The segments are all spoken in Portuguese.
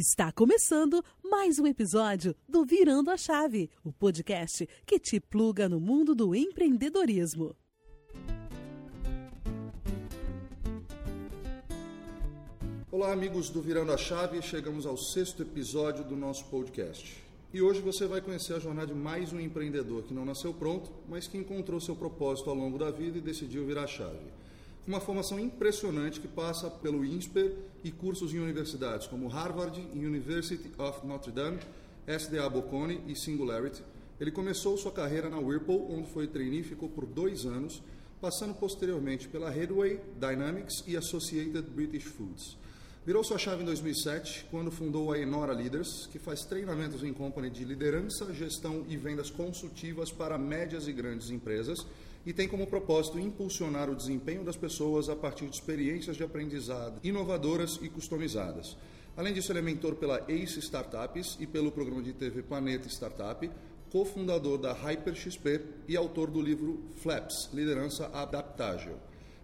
Está começando mais um episódio do Virando a Chave, o podcast que te pluga no mundo do empreendedorismo. Olá, amigos do Virando a Chave, chegamos ao sexto episódio do nosso podcast. E hoje você vai conhecer a jornada de mais um empreendedor que não nasceu pronto, mas que encontrou seu propósito ao longo da vida e decidiu virar a chave uma formação impressionante que passa pelo INSPER e cursos em universidades como Harvard University of Notre Dame, SDA Bocconi e Singularity. Ele começou sua carreira na Whirlpool, onde foi trainee e ficou por dois anos, passando posteriormente pela Headway, Dynamics e Associated British Foods. Virou sua chave em 2007, quando fundou a Enora Leaders, que faz treinamentos em company de liderança, gestão e vendas consultivas para médias e grandes empresas e tem como propósito impulsionar o desempenho das pessoas a partir de experiências de aprendizado inovadoras e customizadas. Além disso, ele é mentor pela ACE Startups e pelo programa de TV Planeta Startup, cofundador da HyperXP e autor do livro Flaps Liderança Adaptável.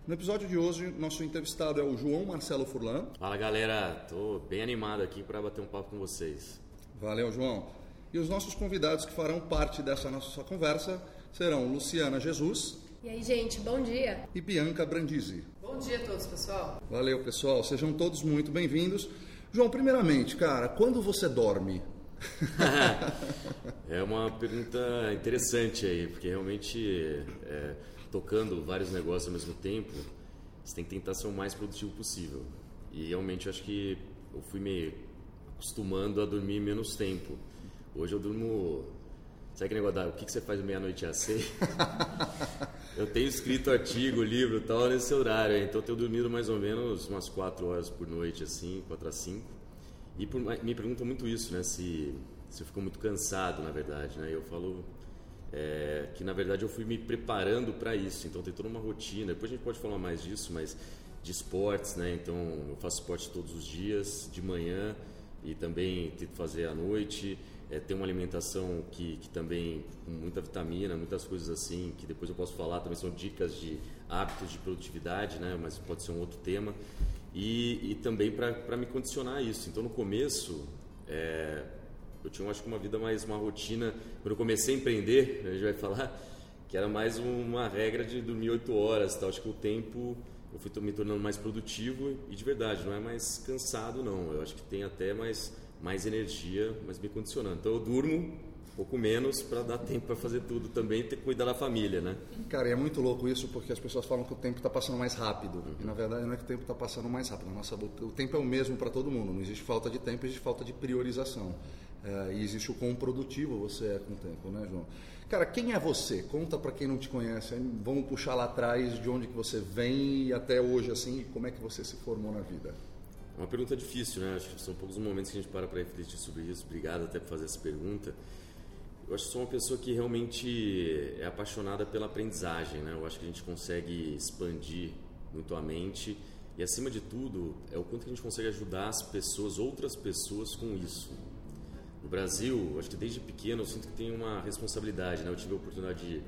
No episódio de hoje, nosso entrevistado é o João Marcelo Furlan. Fala galera, estou bem animado aqui para bater um papo com vocês. Valeu, João. E os nossos convidados que farão parte dessa nossa conversa serão Luciana Jesus. E aí, gente, bom dia. E Bianca Brandisi. Bom dia a todos, pessoal. Valeu, pessoal. Sejam todos muito bem-vindos. João, primeiramente, cara, quando você dorme? é uma pergunta interessante aí, porque realmente é, tocando vários negócios ao mesmo tempo, você tem que tentar ser o mais produtivo possível. E realmente eu acho que eu fui me acostumando a dormir menos tempo. Hoje eu durmo Sabe aquele negócio da o que, que você faz meia-noite a seis? eu tenho escrito artigo, livro tal nesse horário, então eu tenho dormido mais ou menos umas 4 horas por noite, assim, 4 a 5. E por, me perguntam muito isso, né? Se, se eu fico muito cansado, na verdade, né? Eu falo é, que, na verdade, eu fui me preparando para isso, então tem toda uma rotina. Depois a gente pode falar mais disso, mas de esportes, né? Então eu faço esporte todos os dias, de manhã e também tento fazer à noite é, ter uma alimentação que, que também com muita vitamina, muitas coisas assim, que depois eu posso falar, também são dicas de hábitos de produtividade, né? mas pode ser um outro tema. E, e também para me condicionar isso. Então, no começo, é, eu tinha, acho que, uma vida mais, uma rotina. Quando eu comecei a empreender, a gente vai falar, que era mais uma regra de dormir oito horas. Tal. Acho que o tempo eu fui me tornando mais produtivo e de verdade, não é mais cansado, não. Eu acho que tem até mais mais energia, mas me condicionando. Então eu durmo um pouco menos para dar tempo para fazer tudo também e ter que cuidar da família, né? Cara, e é muito louco isso porque as pessoas falam que o tempo está passando mais rápido. Uhum. E na verdade não é que o tempo está passando mais rápido. Nossa, o tempo é o mesmo para todo mundo. Não existe falta de tempo, existe falta de priorização. É, e existe o quão produtivo você é com o tempo, né, João? Cara, quem é você? Conta para quem não te conhece. Vamos puxar lá atrás de onde que você vem e até hoje, assim, como é que você se formou na vida. É uma pergunta difícil, né? Acho que são poucos momentos que a gente para para refletir sobre isso. Obrigado até por fazer essa pergunta. Eu acho que sou uma pessoa que realmente é apaixonada pela aprendizagem, né? Eu acho que a gente consegue expandir muito a mente e, acima de tudo, é o quanto a gente consegue ajudar as pessoas, outras pessoas, com isso. No Brasil, acho que desde pequeno eu sinto que tenho uma responsabilidade, né? Eu tive a oportunidade de,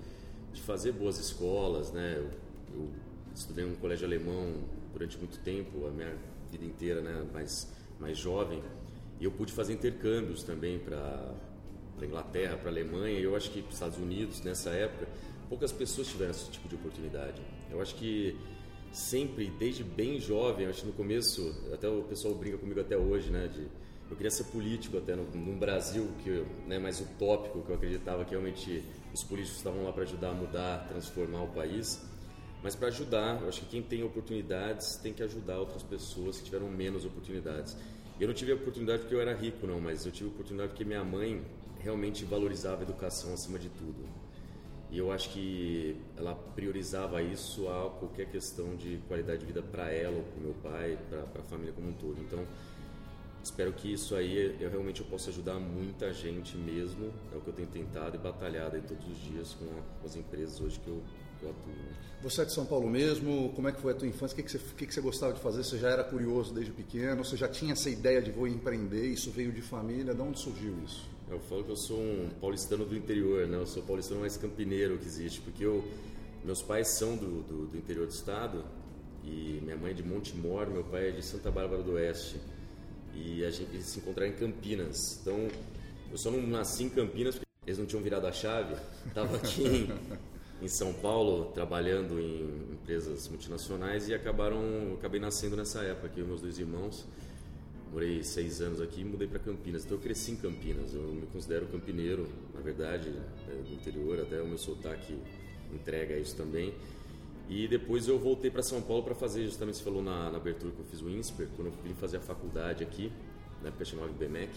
de fazer boas escolas, né? Eu, eu estudei em um colégio alemão durante muito tempo, a minha vida inteira, né, mais, mais jovem. E eu pude fazer intercâmbios também para Inglaterra, para Alemanha, e eu acho que para os Estados Unidos, nessa época, poucas pessoas tiveram esse tipo de oportunidade. Eu acho que sempre, desde bem jovem, acho que no começo, até o pessoal brinca comigo até hoje, né, de eu queria ser político até no, no Brasil, que né, mais utópico, que eu acreditava que realmente os políticos estavam lá para ajudar a mudar, transformar o país. Mas para ajudar, eu acho que quem tem oportunidades tem que ajudar outras pessoas que tiveram menos oportunidades. Eu não tive a oportunidade porque eu era rico, não, mas eu tive a oportunidade porque minha mãe realmente valorizava a educação acima de tudo. E eu acho que ela priorizava isso a qualquer questão de qualidade de vida para ela, para o meu pai, para a família como um todo. Então, espero que isso aí eu realmente eu possa ajudar muita gente mesmo. É o que eu tenho tentado e batalhado aí todos os dias com, as empresas hoje que eu eu atuo. Né? Você é de São Paulo mesmo? Como é que foi a tua infância? O que, que, você, que, que você gostava de fazer? Você já era curioso desde pequeno? Você já tinha essa ideia de vou empreender? Isso veio de família? De onde surgiu isso? Eu falo que eu sou um paulistano do interior, né? Eu sou paulistano mais campineiro que existe, porque eu, meus pais são do, do, do interior do estado e minha mãe é de Montemor, meu pai é de Santa Bárbara do Oeste. e a gente, eles se encontraram em Campinas. Então, eu só não nasci em Campinas porque eles não tinham virado a chave. Estava aqui em, em, São Paulo trabalhando em empresas multinacionais e acabaram, acabei nascendo nessa época aqui, meus dois irmãos. Morei seis anos aqui e mudei para Campinas. Então eu cresci em Campinas. Eu me considero campineiro, na verdade, é, do interior. Até o meu sotaque entrega isso também. E depois eu voltei para São Paulo para fazer, justamente você falou na, na, abertura que eu fiz o INSPER, quando eu vim fazer a faculdade aqui, na época chamava IBMEC,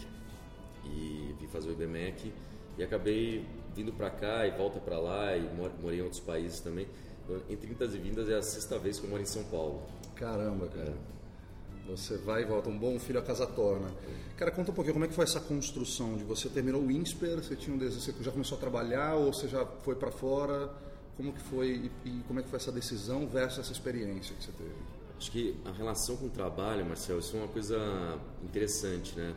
e vim fazer o IBMEC, e acabei vindo para cá e volta para lá, e morei em outros países também. Então, entre indas e vindas é a sexta vez que eu moro em São Paulo. Caramba, cara. Você vai e volta, um bom filho a casa torna. Cara, conta um pouquinho como é que foi essa construção de você terminou o INSPER, você tinha um desejo, você já começou a trabalhar ou você já foi para fora? Como que foi e, e, como é que foi essa decisão versus essa experiência que você teve? Acho que a relação com o trabalho, Marcelo, isso é uma coisa interessante, né?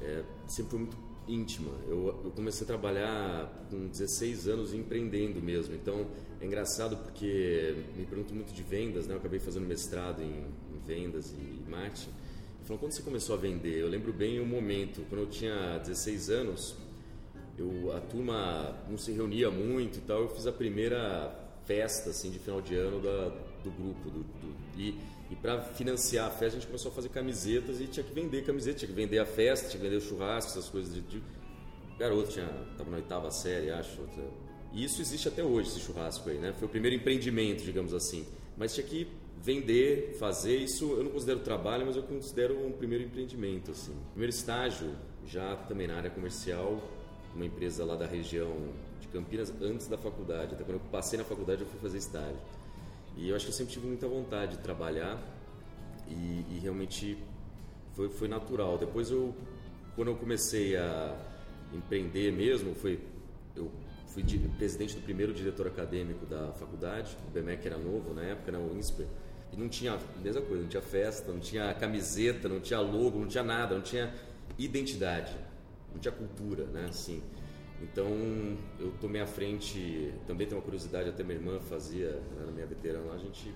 É, sempre foi muito íntima. Eu, eu, comecei a trabalhar com 16 anos empreendendo mesmo. Então é engraçado porque me perguntam muito de vendas, né? Eu acabei fazendo mestrado em, em vendas e marketing. E falam, quando você começou a vender? Eu lembro bem o momento, quando eu tinha 16 anos, eu, a turma não se reunia muito e tal. Eu fiz a primeira festa assim de final de ano da, do grupo do, do e, e para financiar a festa a gente começou a fazer camisetas e tinha que vender camiseta, tinha que vender a festa, tinha que vender o churrasco, essas coisas de, de... garoto tinha tava na oitava série, acho. E isso existe até hoje esse churrasco aí, né? Foi o primeiro empreendimento, digamos assim. Mas tinha que vender, fazer isso. Eu não considero trabalho, mas eu considero um primeiro empreendimento assim. Primeiro estágio já também na área comercial uma empresa lá da região de Campinas antes da faculdade. Até quando eu passei na faculdade eu fui fazer estágio. E eu acho que eu sempre tive muita vontade de trabalhar e, e realmente foi, foi natural. Depois eu, quando eu comecei a empreender mesmo, foi, eu fui presidente do primeiro diretor acadêmico da faculdade, o BMEC era novo na época, na né, UNSPER, e não tinha, mesma coisa, não tinha festa, não tinha camiseta, não tinha logo, não tinha nada, não tinha identidade não tinha cultura, né? Assim, então eu tomei à frente, também tenho uma curiosidade, até minha irmã fazia, na minha veterana, a gente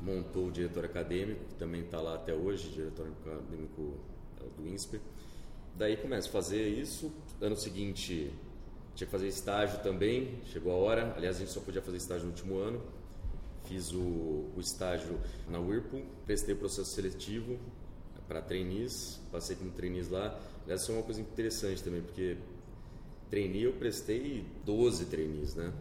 montou o diretor acadêmico, que também está lá até hoje, diretor acadêmico é, do INSPER. Daí começo a fazer isso, ano seguinte tinha que fazer estágio também, chegou a hora, aliás a gente só podia fazer estágio no último ano, fiz o, o estágio na Whirlpool, prestei processo seletivo para trainees, passei como trainees lá, essa é uma coisa interessante também, porque trainee eu prestei 12 trainees, né?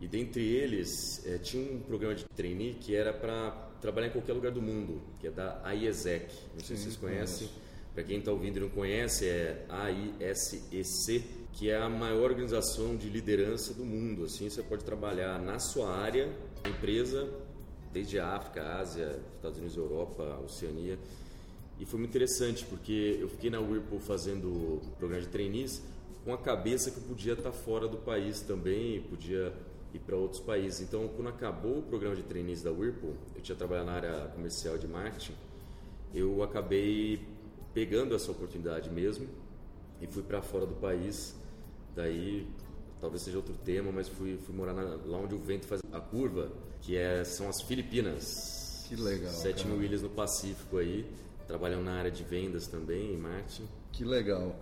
E dentre eles, é, tinha um programa de trainee que era para trabalhar em qualquer lugar do mundo, que é da AIESEC. Não sei Sim, se vocês conhecem. Para quem está ouvindo e não conhece, é AISEC, que é a maior organização de liderança do mundo. Assim, você pode trabalhar na sua área, empresa, desde a África, Ásia, Estados Unidos, Europa, Oceania. E foi muito interessante porque eu fiquei na Whirlpool fazendo programa de trainees com a cabeça que podia estar fora do país também, podia ir para outros países. Então, quando acabou o programa de trainees da Whirlpool, eu tinha trabalhado na área comercial de marketing, eu acabei pegando essa oportunidade mesmo e fui para fora do país. Daí, talvez seja outro tema, mas fui, fui morar na, lá onde o vento faz a curva, que é, são as Filipinas. Que legal. 7 cara. mil ilhas no Pacífico aí trabalham na área de vendas também, em marketing. Que legal.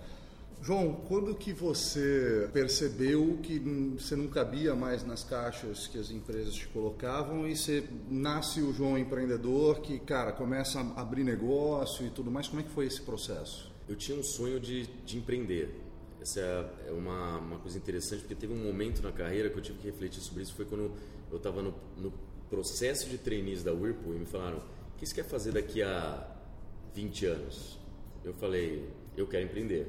João, quando que você percebeu que você não cabia mais nas caixas que as empresas te colocavam e você nasce o João empreendedor que, cara, começa a abrir negócio e tudo mais? Como é que foi esse processo? Eu tinha um sonho de, de empreender. Essa é uma, uma coisa interessante porque teve um momento na carreira que eu tive que refletir sobre isso. Foi quando eu estava no, no processo de trainees da Whirlpool e me falaram: o que você quer fazer daqui a 20 anos. Eu falei, eu quero empreender.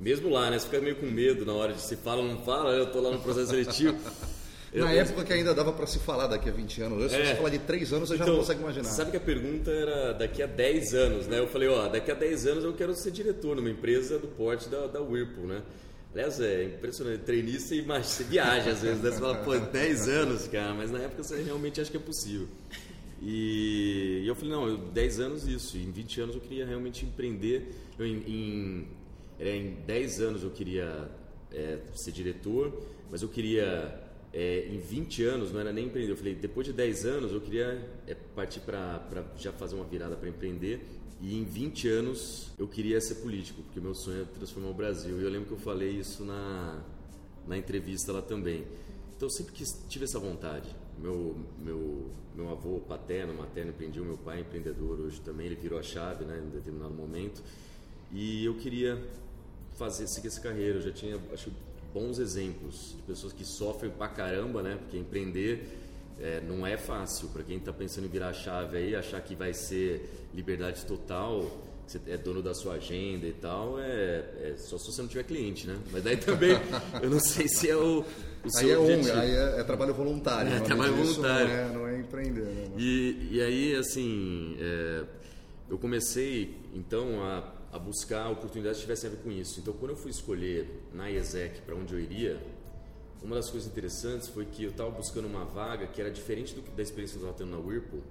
Mesmo lá, né? Você fica meio com medo na hora de se fala ou não fala, eu tô lá no processo seletivo. Eu na época que ainda dava para se falar daqui a 20 anos, se é. você falar de 3 anos, você então, já não consegue imaginar. Sabe que a pergunta era daqui a 10 anos, né? Eu falei, ó, daqui a 10 anos eu quero ser diretor numa empresa do porte da, da Whirlpool, né? Aliás, é impressionante, treinista e você viaja às vezes, né? Você fala, pô, 10 anos, cara, mas na época você realmente acha que é possível. E, e eu falei, não, eu, 10 anos isso, em 20 anos eu queria realmente empreender. Eu, em, em, em 10 anos eu queria é, ser diretor, mas eu queria é, em 20 anos, não era nem empreender. Eu falei, depois de 10 anos, eu queria é, partir para já fazer uma virada para empreender. E em 20 anos, eu queria ser político, porque meu sonho é transformar o Brasil. E eu lembro que eu falei isso na, na entrevista lá também. Então, eu sempre quis, tive essa vontade. Meu, meu, meu avô paterno, materno empreendiam, meu pai é empreendedor hoje também, ele virou a chave né, em determinado momento. E eu queria fazer, seguir essa carreira. Eu já tinha, acho bons exemplos de pessoas que sofrem pra caramba, né? Porque empreender é, não é fácil. Para quem está pensando em virar a chave aí, achar que vai ser liberdade total, você é dono da sua agenda e tal, é, é só se você não tiver cliente, né? Mas daí também, eu não sei se é o, o seu aí é objetivo. Um, aí é, é, trabalho voluntário. É, trabalho voluntário. Não é, não é empreender, né? E, e aí, assim, é, eu comecei, então, a a buscar oportunidades que tivessem a ver com isso. Então, quando eu fui escolher na IESEC para onde eu iria, uma das coisas interessantes foi que eu estava buscando uma vaga que era diferente do, da experiência que eu estava tendo na Whirlpool,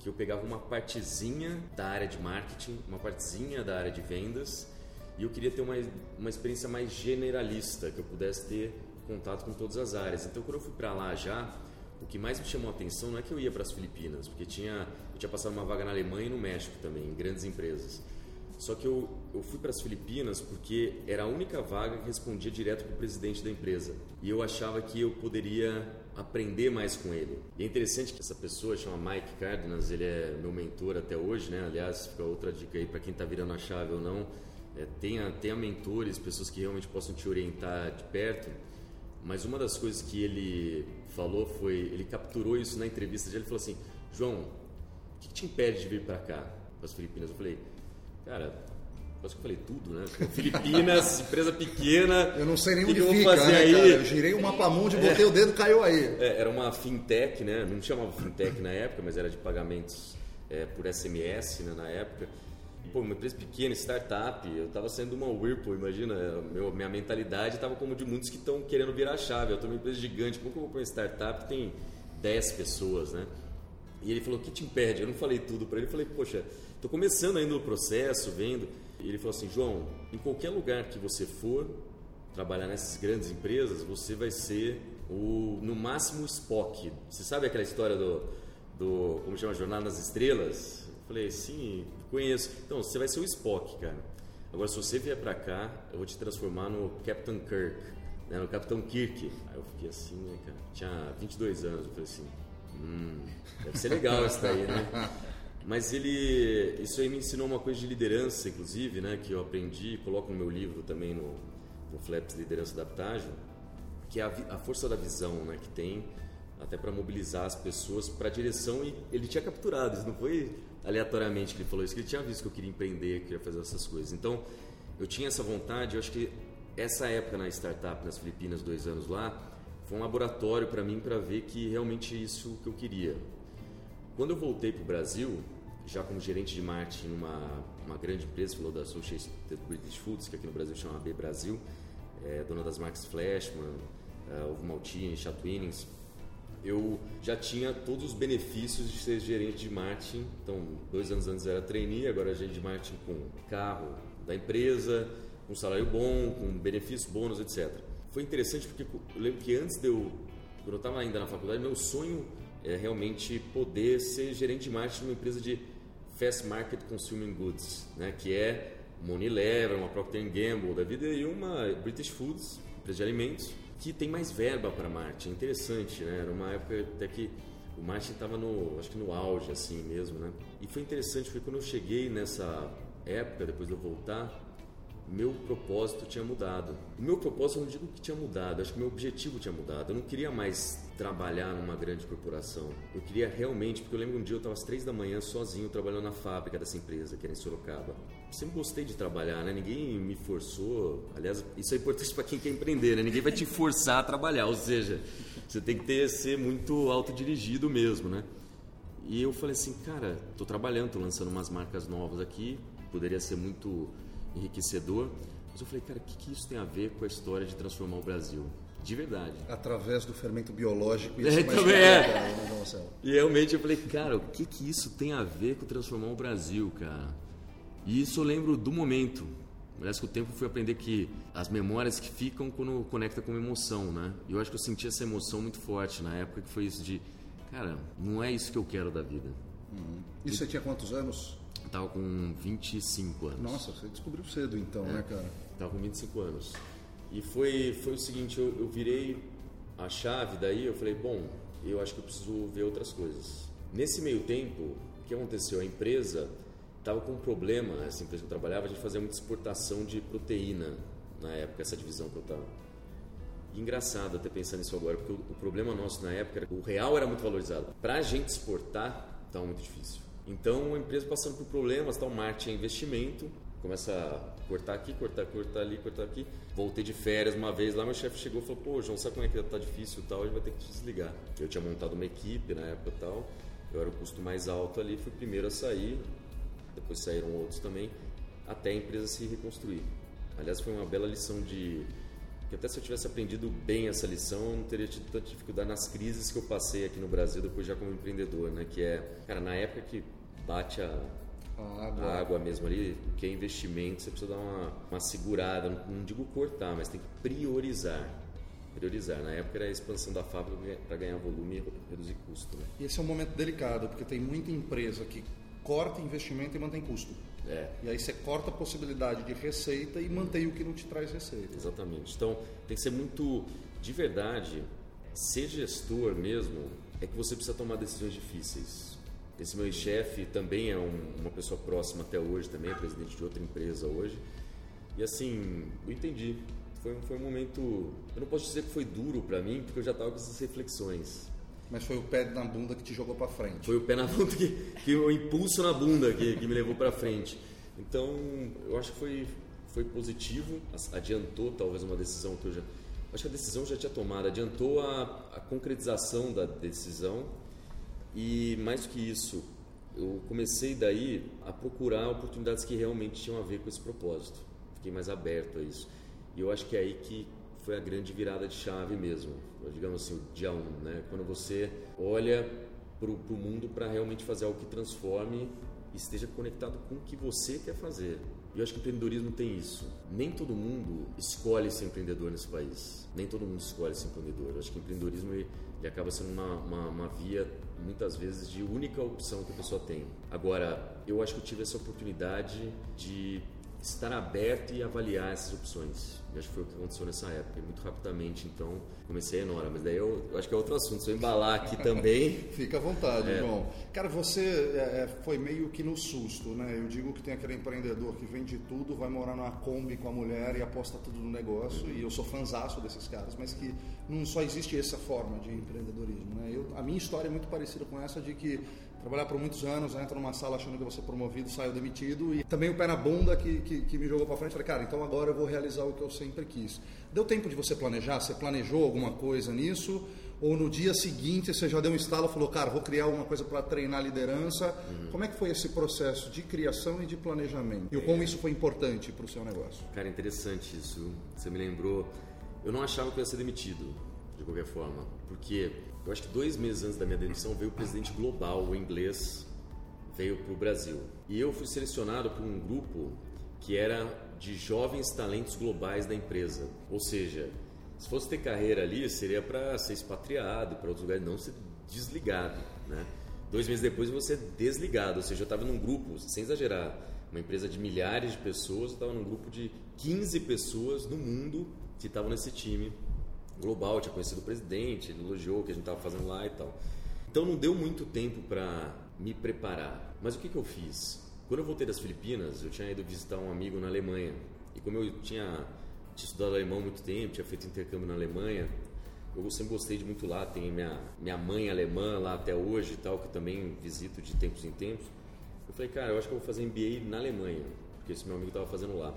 que eu pegava uma partezinha da área de marketing, uma partezinha da área de vendas, e eu queria ter uma, uma experiência mais generalista, que eu pudesse ter contato com todas as áreas. Então, quando eu fui para lá já, o que mais me chamou a atenção não é que eu ia para as Filipinas, porque tinha, eu tinha passado uma vaga na Alemanha e no México também, em grandes empresas. Só que eu, eu fui para as Filipinas porque era a única vaga que respondia direto para o presidente da empresa. E eu achava que eu poderia aprender mais com ele. E é interessante que essa pessoa chama Mike Cardenas, ele é meu mentor até hoje, né? Aliás, fica outra dica aí para quem está virando a chave ou não. É, tenha, tenha mentores, pessoas que realmente possam te orientar de perto. Mas uma das coisas que ele falou foi, ele capturou isso na entrevista, ele falou assim, João, o que te impede de vir para cá, para as Filipinas? Eu falei, Cara, quase que eu falei tudo, né? Filipinas, empresa pequena. Eu não sei nem onde fica, fazer né, aí? Cara? Eu girei o mapa mundi, botei é, o dedo, caiu aí. É, era uma fintech, né? Não chamava fintech na época, mas era de pagamentos é, por SMS né, na época. Pô, uma empresa pequena, startup, eu estava sendo uma Whirlpool, imagina, meu, minha mentalidade estava como de muitos que estão querendo virar a chave. Eu estou numa empresa gigante, como que eu vou para uma startup que tem 10 pessoas, né? E ele falou, o que te impede? Eu não falei tudo para ele, eu falei, poxa, Estou começando ainda o processo, vendo. E ele falou assim, João, em qualquer lugar que você for trabalhar nessas grandes empresas, você vai ser o, no máximo, Spock. Você sabe aquela história do, do como chama, Jornada nas Estrelas? Eu falei, sim, conheço. Então, você vai ser o Spock, cara. Agora, se você vier para cá, eu vou te transformar no Captain Kirk, né, no Capitão Kirk. Aí eu fiquei assim, né, cara? Tinha 22 anos, eu falei assim, hum, deve ser legal isso daí, né? Mas ele, isso aí me ensinou uma coisa de liderança, inclusive, né, que eu aprendi, coloco no meu livro também no, no Flaps Liderança Adaptágil, que é a, a força da visão, né, que tem até para mobilizar as pessoas para a direção e ele tinha capturado, isso não foi aleatoriamente que ele falou isso, que ele tinha visto que eu queria empreender, que eu queria fazer essas coisas. Então, eu tinha essa vontade, eu acho que essa época na startup nas Filipinas, dois anos lá, foi um laboratório para mim para ver que realmente isso que eu queria. Quando eu voltei para o Brasil, já como gerente de marketing numa uma grande empresa, falou da Associated British Foods, que aqui no Brasil chama AB Brasil, é, dona das marcas Flashman, uh, Ovo Maltine, Chatwinnings, eu já tinha todos os benefícios de ser gerente de marketing. Então, dois anos antes era trainee, agora gerente de marketing com carro da empresa, com salário bom, com benefícios, bônus, etc. Foi interessante porque eu lembro que antes de eu, quando eu estava ainda na faculdade, meu sonho é realmente poder ser gerente de marketing numa empresa de fast market consuming goods, né? que é uma Unilever, uma Procter Gamble da vida e uma British Foods, empresa de alimentos, que tem mais verba para marketing. Interessante, né? Era uma época até que o marketing estava no, acho que no auge assim mesmo, né? E foi interessante porque quando eu cheguei nessa época, depois de eu voltar, meu propósito tinha mudado. O meu propósito eu não digo que tinha mudado, acho que meu objetivo tinha mudado. Eu não queria mais trabalhar numa grande corporação. Eu queria realmente, porque eu lembro um dia eu estava às três da manhã sozinho trabalhando na fábrica dessa empresa, que era em Sorocaba. sempre gostei de trabalhar, né? Ninguém me forçou. Aliás, isso é importante para quem quer empreender, né? Ninguém vai te forçar a trabalhar, ou seja, você tem que ter, ser muito autodirigido mesmo, né? E eu falei assim, cara, estou trabalhando, estou lançando umas marcas novas aqui, poderia ser muito enriquecedor. Mas eu falei, cara, o que, que isso tem a ver com a história de transformar o Brasil? De verdade. Através do fermento biológico e é, também é. Né, e realmente eu falei, cara, o que, que isso tem a ver com transformar o Brasil, cara? E isso eu lembro do momento. Aliás, com o tempo fui aprender que as memórias que ficam quando conecta com uma emoção, né? E eu acho que eu senti essa emoção muito forte na época, que foi isso de, cara, não é isso que eu quero da vida. Uhum. E você tinha quantos anos? Tava com 25 anos. Nossa, você descobriu cedo então, é, né, cara? Tava com 25 anos. E foi, foi o seguinte, eu, eu virei a chave daí, eu falei, bom, eu acho que eu preciso ver outras coisas. Nesse meio tempo, o que aconteceu? A empresa estava com um problema, essa empresa que eu trabalhava, a gente fazia muita exportação de proteína na época, essa divisão que eu estava. engraçado até pensar nisso agora, porque o, o, problema nosso na época era que o real era muito valorizado. Para a gente exportar, estava muito difícil. Então, a empresa passando por problemas, tal, marketing é investimento, começa a cortar aqui, cortar, cortar ali, cortar aqui. Voltei de férias uma vez lá, meu chefe chegou e falou: pô, João, sabe como é que tá difícil tal? A gente vai ter que desligar. Eu tinha montado uma equipe na época tal, eu era o custo mais alto ali, fui o primeiro a sair, depois saíram outros também, até a empresa se reconstruir. Aliás, foi uma bela lição de. Que até se eu tivesse aprendido bem essa lição, eu não teria tido tanta dificuldade nas crises que eu passei aqui no Brasil, depois já como empreendedor, né? Que é, cara, na época que bate a, a água. a água mesmo ali, que é investimento, você precisa dar uma, uma segurada, não, não digo cortar, mas tem que priorizar priorizar. Na época era a expansão da fábrica para ganhar volume e reduzir custo. Né? E esse é um momento delicado, porque tem muita empresa que corta investimento e mantém custo. É. E aí você corta a possibilidade de receita e mantém o que não te traz receita. Exatamente. Então tem que ser muito, de verdade, ser gestor mesmo é que você precisa tomar decisões difíceis. Esse meu chefe também é um, uma pessoa próxima até hoje, também é presidente de outra empresa hoje. E assim, eu entendi. Foi, foi um momento. Eu não posso dizer que foi duro para mim, porque eu já estava com essas reflexões. Mas foi o pé na bunda que te jogou para frente. Foi o pé na bunda que, que o impulso na bunda que, que me levou para frente. Então, eu acho que foi, foi positivo, adiantou talvez uma decisão que eu já. Acho que a decisão já tinha tomado, adiantou a, a concretização da decisão e mais do que isso, eu comecei daí a procurar oportunidades que realmente tinham a ver com esse propósito. Fiquei mais aberto a isso. E eu acho que é aí que foi a grande virada de chave mesmo, digamos assim, o dia 1, um, né? Quando você olha para o mundo para realmente fazer algo que transforme e esteja conectado com o que você quer fazer. E eu acho que o empreendedorismo tem isso. Nem todo mundo escolhe ser empreendedor nesse país. Nem todo mundo escolhe ser empreendedor. Eu acho que o empreendedorismo ele, ele acaba sendo uma, uma, uma, via, muitas vezes, de única opção que a pessoa tem. Agora, eu acho que eu tive essa oportunidade de estar aberto e avaliar essas opções. Acho que foi o que aconteceu nessa época, e muito rapidamente, então comecei a Enora, mas daí eu, eu, acho que é outro assunto, se eu embalar aqui também. Fica à vontade, é. João. Cara, você é, é, foi meio que no susto, né? Eu digo que tem aquele empreendedor que vende tudo, vai morar numa Kombi com a mulher e aposta tudo no negócio, uhum. e eu sou fanzaço desses caras, mas que não só existe essa forma de empreendedorismo, né? Eu, a minha história é muito parecida com essa de que trabalhar por muitos anos, entra numa sala achando que você promovido, saiu demitido e também o pé na bunda que, que, que me jogou para frente. Falei, cara, então agora eu vou realizar o que eu sempre quis. Deu tempo de você planejar? Você planejou alguma coisa nisso? Ou no dia seguinte você já deu um estalo e falou, cara, vou criar alguma coisa para treinar liderança? Uhum. Como é que foi esse processo de criação e de planejamento? E como isso foi importante para o seu negócio? Cara, interessante isso. Você me lembrou. Eu não achava que eu ia ser demitido, de qualquer forma, porque eu acho que dois meses antes da minha demissão veio o presidente global, o inglês, veio para o Brasil. E eu fui selecionado por um grupo que era de jovens talentos globais da empresa. Ou seja, se fosse ter carreira ali, seria para ser expatriado para outros lugares, não ser desligado. Né? Dois meses depois você desligado, ou seja, eu estava num grupo, sem exagerar, uma empresa de milhares de pessoas, eu estava num grupo de 15 pessoas no mundo que estavam nesse time global, tinha conhecido o presidente, ele elogiou o que a gente estava fazendo lá e tal. Então não deu muito tempo para me preparar. Mas o que, que eu fiz? Quando eu voltei das Filipinas, eu tinha ido visitar um amigo na Alemanha. E como eu tinha, tinha estudado alemão muito tempo, tinha feito intercâmbio na Alemanha, eu sempre gostei de muito lá. Tem minha, minha mãe alemã lá até hoje e tal, que também visito de tempos em tempos. Eu falei, cara, eu acho que eu vou fazer MBA na Alemanha, porque esse meu amigo estava fazendo lá.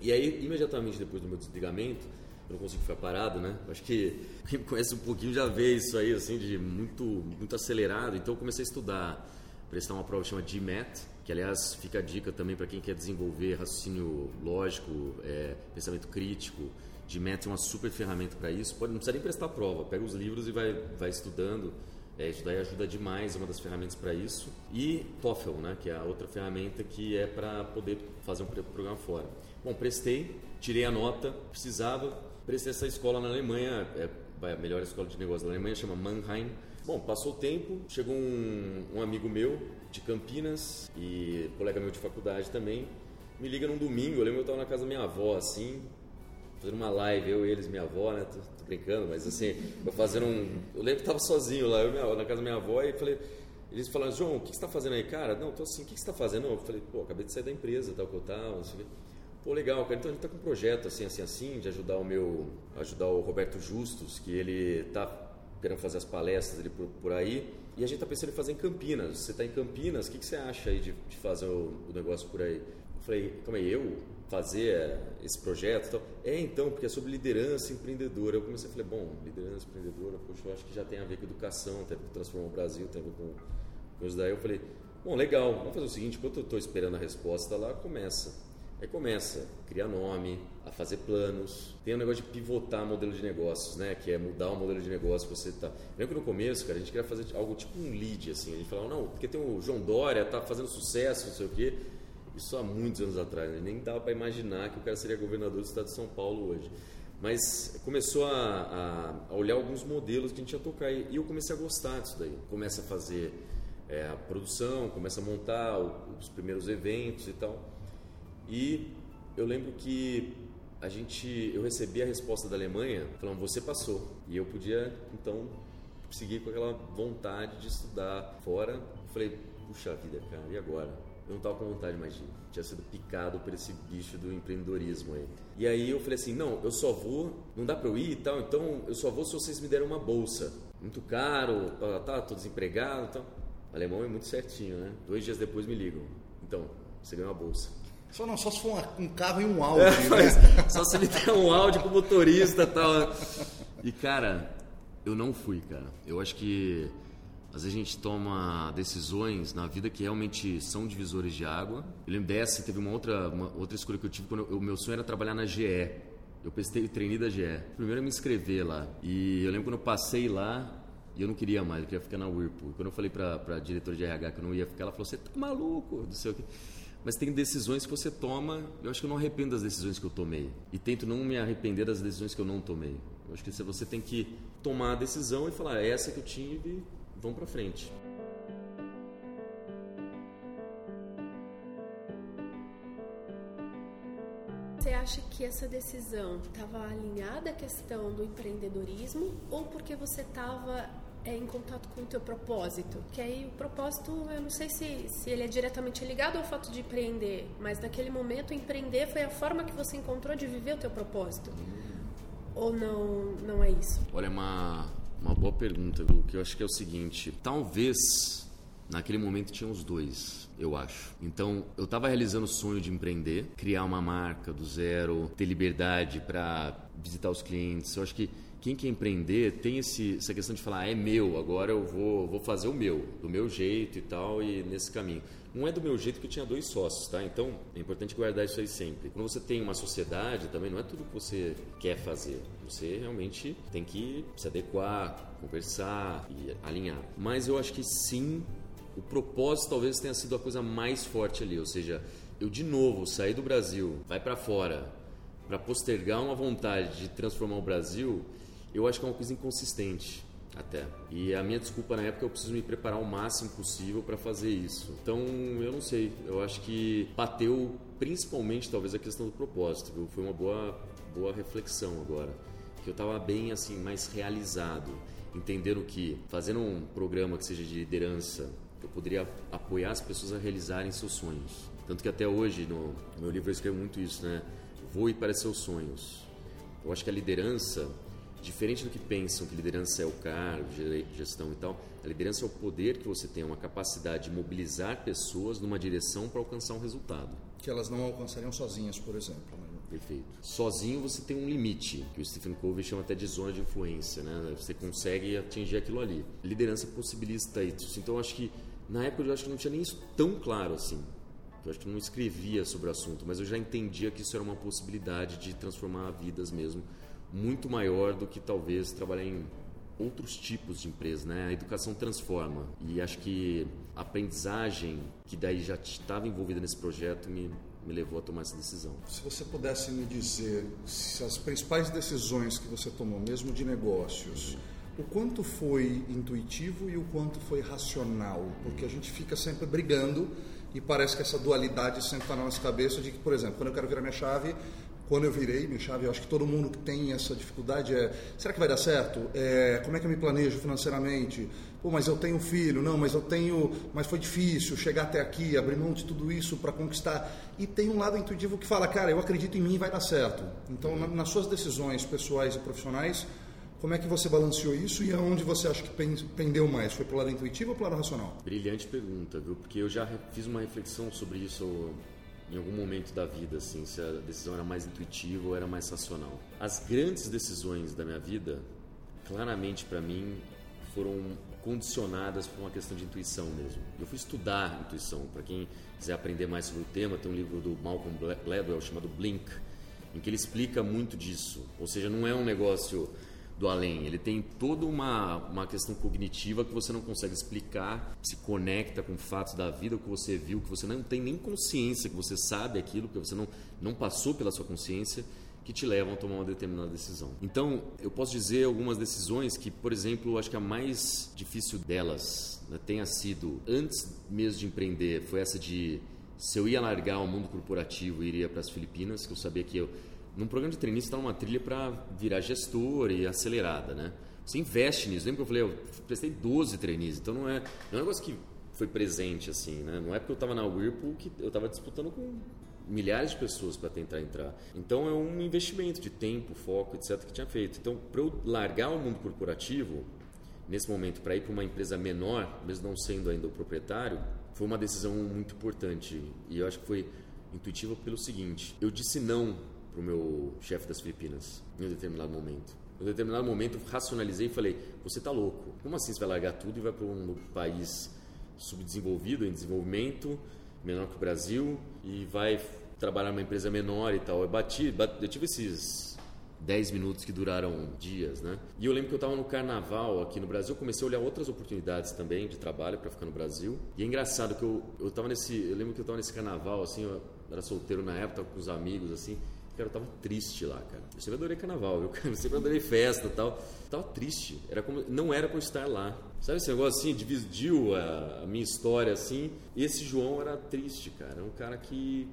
E aí, imediatamente depois do meu desligamento, eu não consigo ficar parado, né? Acho que quem me conhece um pouquinho já vê isso aí, assim, de muito, muito acelerado. Então eu comecei a estudar, prestar uma prova que chama GMAT, que aliás fica a dica também para quem quer desenvolver raciocínio lógico, é, pensamento crítico. GMAT é uma super ferramenta para isso. Pode, não precisa nem prestar prova, pega os livros e vai, vai estudando. É, isso daí ajuda demais, é uma das ferramentas para isso. E TOEFL, né, que é a outra ferramenta que é para poder fazer um programa fora. Bom, prestei, tirei a nota, precisava, prestei essa escola na Alemanha, é a melhor escola de negócios da Alemanha, chama Mannheim. Bom, passou o tempo, chegou um, um amigo meu de Campinas e colega meu de faculdade também, me liga num domingo, eu lembro que eu estava na casa da minha avó, assim, fazendo uma live, eu, eles, minha avó, né? Tô, tô brincando, mas assim, eu fazendo um. Eu lembro que tava sozinho lá, eu minha, na casa da minha avó, e falei. Eles falaram, João, o que você está fazendo aí, cara? Não, tô assim, o que você está fazendo? Eu falei, pô, acabei de sair da empresa, tal, que eu tava, assim. Pô, legal, cara. Então a gente tá com um projeto assim, assim, assim, de ajudar o meu. ajudar o Roberto Justus, que ele tá querendo fazer as palestras ali por, por aí. E a gente tá pensando em fazer em Campinas. Você tá em Campinas, o que, que você acha aí de, de fazer o, o negócio por aí? Eu falei, calma aí, eu? fazer esse projeto tal. É, então, porque é sobre liderança empreendedora. Eu comecei a falar, bom, liderança empreendedora, poxa, eu acho que já tem a ver com educação, tem a ver com transformar o Brasil, tem a ver com, isso daí. Eu falei, bom, legal, vamos fazer o seguinte, enquanto eu estou esperando a resposta lá, começa. Aí começa a criar nome, a fazer planos. Tem um negócio de pivotar modelo de negócios, né? Que é mudar o modelo de negócio que você tá. Lembra que no começo, cara, a gente queria fazer algo tipo um lead, assim. A gente falava, não, porque tem o João Dória, tá fazendo sucesso, não sei o quê. Isso há muitos anos atrás, né? nem dava para imaginar que o cara seria governador do estado de São Paulo hoje. Mas começou a, a, olhar alguns modelos que a gente ia tocar e eu comecei a gostar disso daí. Começa a fazer é, a produção, começa a montar os primeiros eventos e tal. E eu lembro que a gente, eu recebi a resposta da Alemanha falando você passou e eu podia então seguir com aquela vontade de estudar fora. falei puxa vida, cara, e agora? eu não estava com vontade mais de. Tinha sido picado por esse bicho do empreendedorismo aí. E aí eu falei assim: não, eu só vou, não dá para eu ir e tal, então eu só vou se vocês me derem uma bolsa. Muito caro, tá, tá tô desempregado e tal. Alemão é muito certinho, né? Dois dias depois me ligam. Então, você ganhou uma bolsa. Só não, só se for um carro e um áudio. É, né? Só se ele der um áudio pro motorista e tal. E cara, eu não fui, cara. Eu acho que às vezes a gente toma decisões na vida que realmente são divisores de água. Eu lembro dessa, teve uma outra, uma outra escolha que eu tive quando o meu sonho era trabalhar na GE. Eu prestei o treino da GE. Primeiro eu me inscrever lá. E eu lembro quando eu passei lá, e eu não queria mais, eu queria ficar na Whirlpool. Quando eu falei para a diretora de RH que eu não ia ficar, ela falou: Você tá maluco? Não sei o quê. Mas tem decisões que você toma, eu acho que eu não arrependo das decisões que eu tomei. E tento não me arrepender das decisões que eu não tomei. Eu acho que você tem que tomar a decisão e falar: é essa que eu tive, vamos para frente. Você acha que essa decisão estava alinhada à questão do empreendedorismo ou porque você estava é, em contato com o teu propósito? Que aí o propósito, eu não sei se, se ele é diretamente ligado ao fato de empreender, mas naquele momento empreender foi a forma que você encontrou de viver o teu propósito? Ou não, não é isso? Olha, é uma uma boa pergunta, Lu, que eu acho que é o seguinte: talvez naquele momento tinha os dois, eu acho. Então, eu estava realizando o sonho de empreender, criar uma marca do zero, ter liberdade para visitar os clientes. Eu acho que quem quer empreender tem esse, essa questão de falar, ah, é meu, agora eu vou, vou fazer o meu, do meu jeito e tal, e nesse caminho. Não é do meu jeito que eu tinha dois sócios, tá? Então é importante guardar isso aí sempre. Quando você tem uma sociedade também, não é tudo que você quer fazer. Você realmente tem que se adequar, conversar e alinhar. Mas eu acho que sim, o propósito talvez tenha sido a coisa mais forte ali. Ou seja, eu de novo sair do Brasil, vai para fora, para postergar uma vontade de transformar o Brasil, eu acho que é uma coisa inconsistente até. E a minha desculpa na época eu preciso me preparar o máximo possível para fazer isso. Então, eu não sei, eu acho que bateu principalmente talvez a questão do propósito, viu? Foi uma boa boa reflexão agora, que eu estava bem assim, mais realizado, entendendo que fazendo um programa que seja de liderança, eu poderia apoiar as pessoas a realizarem seus sonhos. Tanto que até hoje no meu livro eu escrevo muito isso, né? Voe para seus sonhos. Eu acho que a liderança Diferente do que pensam que liderança é o cargo, gestão e tal, a liderança é o poder que você tem, uma capacidade de mobilizar pessoas numa direção para alcançar um resultado. Que elas não alcançariam sozinhas, por exemplo. Né? Perfeito. Sozinho você tem um limite, que o Stephen Covey chama até de zona de influência, né? Você consegue atingir aquilo ali. Liderança possibilita isso. Então eu acho que na época eu acho que não tinha nem isso tão claro assim. Eu acho que não escrevia sobre o assunto, mas eu já entendia que isso era uma possibilidade de transformar vidas mesmo muito maior do que talvez trabalhar em outros tipos de empresa, né? A educação transforma e acho que a aprendizagem que daí já estava envolvida nesse projeto me me levou a tomar essa decisão. Se você pudesse me dizer se as principais decisões que você tomou, mesmo de negócios, o quanto foi intuitivo e o quanto foi racional? Porque a gente fica sempre brigando e parece que essa dualidade sempre está na nossa cabeça de que, por exemplo, quando eu quero virar minha chave, quando eu virei minha chave, eu acho que todo mundo que tem essa dificuldade é: será que vai dar certo? É, como é que eu me planejo financeiramente? Pô, mas eu tenho filho, não, mas eu tenho. Mas foi difícil chegar até aqui, abrir mão de tudo isso para conquistar. E tem um lado intuitivo que fala: cara, eu acredito em mim vai dar certo. Então, na, nas suas decisões pessoais e profissionais, como é que você balanceou isso e aonde você acha que pendeu mais? Foi para o lado intuitivo ou para o lado racional? Brilhante pergunta, viu? Porque eu já fiz uma reflexão sobre isso em algum momento da vida, assim, se a decisão era mais intuitiva ou era mais racional. As grandes decisões da minha vida, claramente para mim, foram condicionadas por uma questão de intuição mesmo. Eu fui estudar intuição. Para quem quiser aprender mais sobre o tema, tem um livro do Malcolm Gladwell chamado Blink, em que ele explica muito disso. Ou seja, não é um negócio do além. Ele tem toda uma, uma questão cognitiva que você não consegue explicar, se conecta com fatos da vida, o que você viu, que você não tem nem consciência que você sabe aquilo, que você não, não passou pela sua consciência, que te levam a tomar uma determinada decisão. Então, eu posso dizer algumas decisões que, por exemplo, acho que a mais difícil delas né, tenha sido, antes mesmo de empreender, foi essa de se eu ia largar o mundo corporativo e iria para as Filipinas, que eu sabia que eu num programa de treinismo está numa trilha para virar gestor e acelerada, né? Você investe nisso. Lembra que eu falei, eu prestei 12 treinistas, então não é, não é um negócio que foi presente assim, né? Não é porque eu estava na Whirlpool que eu estava disputando com milhares de pessoas para tentar entrar. Então é um investimento de tempo, foco, etc que tinha feito. Então, para eu largar o mundo corporativo nesse momento para ir para uma empresa menor, mesmo não sendo ainda o proprietário, foi uma decisão muito importante e eu acho que foi intuitiva pelo seguinte: eu disse não para o meu chefe das Filipinas em um determinado momento. Em um determinado momento, eu racionalizei e falei: Você está louco? Como assim você vai largar tudo e vai para um país subdesenvolvido, em desenvolvimento, menor que o Brasil, e vai trabalhar numa empresa menor e tal? Eu bati, eu tive esses 10 minutos que duraram dias, né? E eu lembro que eu estava no carnaval aqui no Brasil, comecei a olhar outras oportunidades também de trabalho para ficar no Brasil. E é engraçado que eu eu tava nesse, eu lembro que eu estava nesse carnaval assim, eu era solteiro na época, tava com os amigos assim, Cara, eu tava triste lá, cara. Eu sempre adorei carnaval, viu? Eu sempre adorei festa e tal. Eu tava triste. Era como, não era pra eu estar lá. Sabe esse negócio assim, dividiu a, minha história assim. E esse João era triste, cara. É um cara que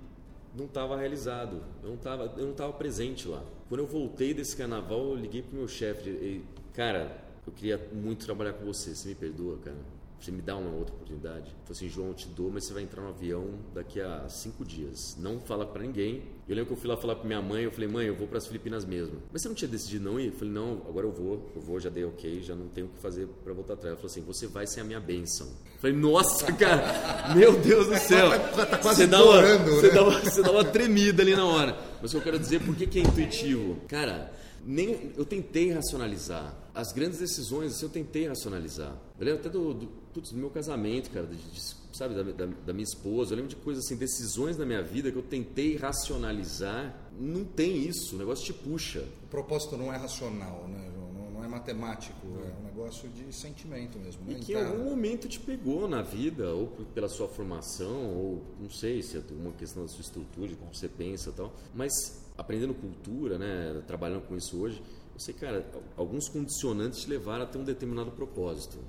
não estava realizado. Eu não estava eu não tava presente lá. Quando eu voltei desse carnaval, eu liguei pro meu chefe. Cara, eu queria muito trabalhar com você. Você me perdoa, cara? Você me dá uma outra oportunidade? Falei assim, João, eu te dou, mas você vai entrar no avião daqui a cinco dias. Não fala para ninguém. Eu lembro que eu fui lá falar pra minha mãe, eu falei, mãe, eu vou para as Filipinas mesmo. Mas você não tinha decidido não ir? Eu falei, não, agora eu vou, eu vou, já dei ok, já não tenho o que fazer para voltar atrás. Ela falou assim, você vai ser a minha bênção. Eu falei, nossa, cara, meu Deus do céu. Tá quase você dá, uma, né? você, dá uma, você dá uma tremida ali na hora. Mas o que eu quero dizer, por que, que é intuitivo? Cara, nem eu tentei racionalizar as grandes decisões assim, eu tentei racionalizar eu lembro até do, do, putz, do meu casamento cara de, de, sabe da, da, da, minha esposa. Eu lembro de coisas assim decisões da minha vida que eu tentei racionalizar. Não tem isso o negócio te puxa. O propósito não é racional né não, não é matemático é um negócio de sentimento mesmo né? e que em algum momento te pegou na vida ou pela sua formação ou não sei se é uma questão da sua estrutura de como você pensa tal. Mas aprendendo cultura, né, trabalhando com isso hoje, eu sei, cara, alguns condicionantes te levaram a ter um determinado propósito.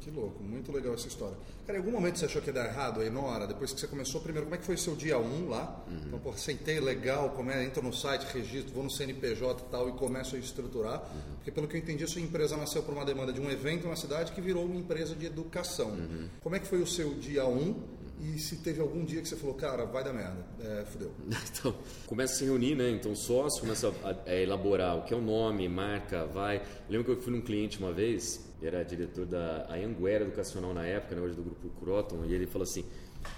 Que louco, muito legal essa história. Cara, em algum momento você achou que ia dar errado aí na hora? Depois que você começou, primeiro, como é que foi o seu dia 1 um lá? Uhum. Então, pô, sentei legal, come, entro no site, registro, vou no CNPJ e tal e começo a estruturar. Uhum. Porque, pelo que eu entendi, a sua empresa nasceu por uma demanda de um evento na cidade que virou uma empresa de educação. Uhum. Como é que foi o seu dia 1? Um? E se teve algum dia que você falou, cara, vai dar merda, é, fudeu. Então, começa a se reunir, né? Então, sócio começa a, a, elaborar o que é o nome, marca, vai. Eu lembro que eu fui num cliente uma vez, era diretor da Anhanguera Educacional na época, né, hoje do grupo Croton, e ele falou assim: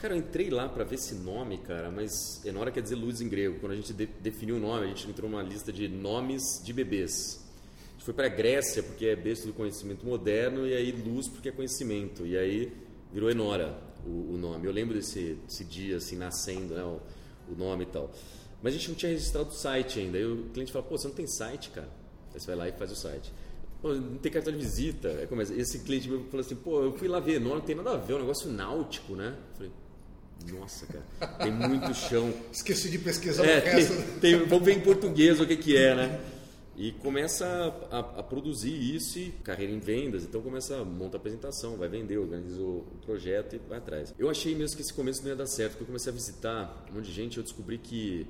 Cara, eu entrei lá para ver esse nome, cara, mas Enora quer dizer luz em grego. Quando a gente de, definiu o nome, a gente entrou numa lista de nomes de bebês. A gente foi para Grécia porque é berço do conhecimento moderno, e aí luz porque é conhecimento. E aí virou Enora o, o nome. Eu lembro desse, desse, dia assim nascendo, né, o, o, nome e tal. Mas a gente não tinha registrado o site ainda. Aí o cliente fala: "Pô, você não tem site, cara?" Aí você vai lá e faz o site. Não tem cartão de visita. Aí começa, esse cliente me falou assim, pô, eu fui lá ver, não, não tem nada a ver, é um negócio náutico, né? Eu falei, nossa, cara, tem muito chão. Esqueci de pesquisar é, o resto. Tem, tem, vamos ver em português o que, que é, né? E começa a, a, produzir isso e carreira em vendas, então começa a montar a apresentação, vai vender, organiza o projeto e vai atrás. Eu achei mesmo que esse começo não ia dar certo, porque eu comecei a visitar um monte de gente, eu descobri que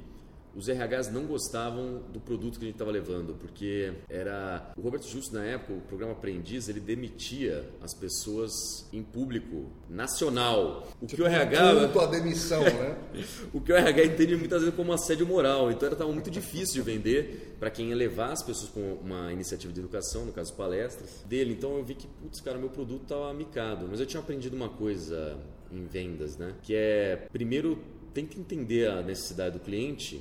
os RHs não gostavam do produto que a gente estava levando, porque era o Roberto Justo na época, o programa Aprendiz, ele demitia as pessoas em público nacional. O tipo, que o RH a demissão, né? o que o RH entende muitas vezes como assédio moral. Então era tava muito difícil de vender para quem ia levar as pessoas com uma iniciativa de educação, no caso palestras dele. Então eu vi que, putz, cara, meu produto estava micado. Mas eu tinha aprendido uma coisa em vendas, né? Que é primeiro tem que entender a necessidade do cliente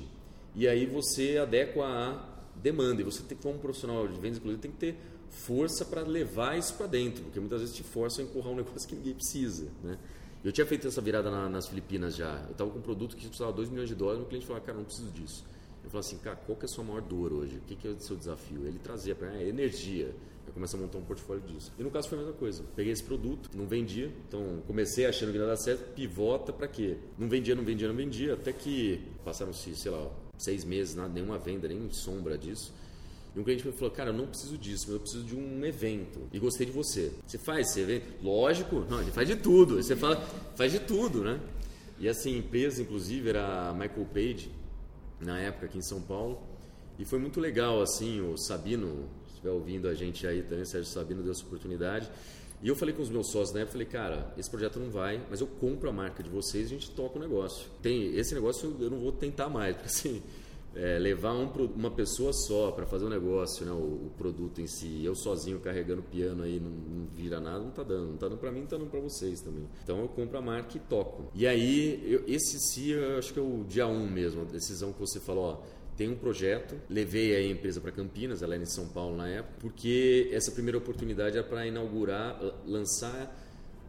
e aí você adequa a demanda. E você tem como profissional de vendas, inclusive, tem que ter força para levar isso para dentro, porque muitas vezes te forçam a empurrar um negócio que ninguém precisa, né? Eu tinha feito essa virada na, nas Filipinas já. Eu estava com um produto que custava 2 milhões de dólares, e o cliente falou, cara, não preciso disso. Eu falei assim, cara, qual que é a sua maior dor hoje? O que, que é o seu desafio? Ele trazia para mim, é energia. Eu comecei a montar um portfólio disso. E no caso foi a mesma coisa. Peguei esse produto, não vendia, então comecei achando que não ia dar certo, pivota para quê? Não vendia, não vendia, não vendia, até que passaram-se, sei lá, seis meses, nada, nenhuma venda, nem sombra disso. E um cliente me falou, cara, eu não preciso disso, mas eu preciso de um evento. E gostei de você. Você faz esse evento? Lógico, não, ele faz de tudo. Você fala, faz de tudo, né? E essa empresa, inclusive, era a Michael Page, na época aqui em São Paulo. E foi muito legal, assim, o Sabino, se estiver ouvindo a gente aí também, Sérgio Sabino deu essa oportunidade. E eu falei com os meus sócios na época, falei, cara, esse projeto não vai, mas eu compro a marca de vocês e a gente toca o negócio. Tem esse negócio eu não vou tentar mais, porque assim, é, levar um, uma pessoa só para fazer um negócio, né, o, o, produto em si, eu sozinho carregando piano aí não, não vira nada, não tá dando, não tá dando para mim, não tá dando para vocês também. Então eu compro a marca e toco. E aí, eu, esse sim, acho que é o dia 1 um mesmo, a decisão que você falou, ó, tem um projeto, levei a empresa para Campinas, ela era em São Paulo na época, porque essa primeira oportunidade era para inaugurar, lançar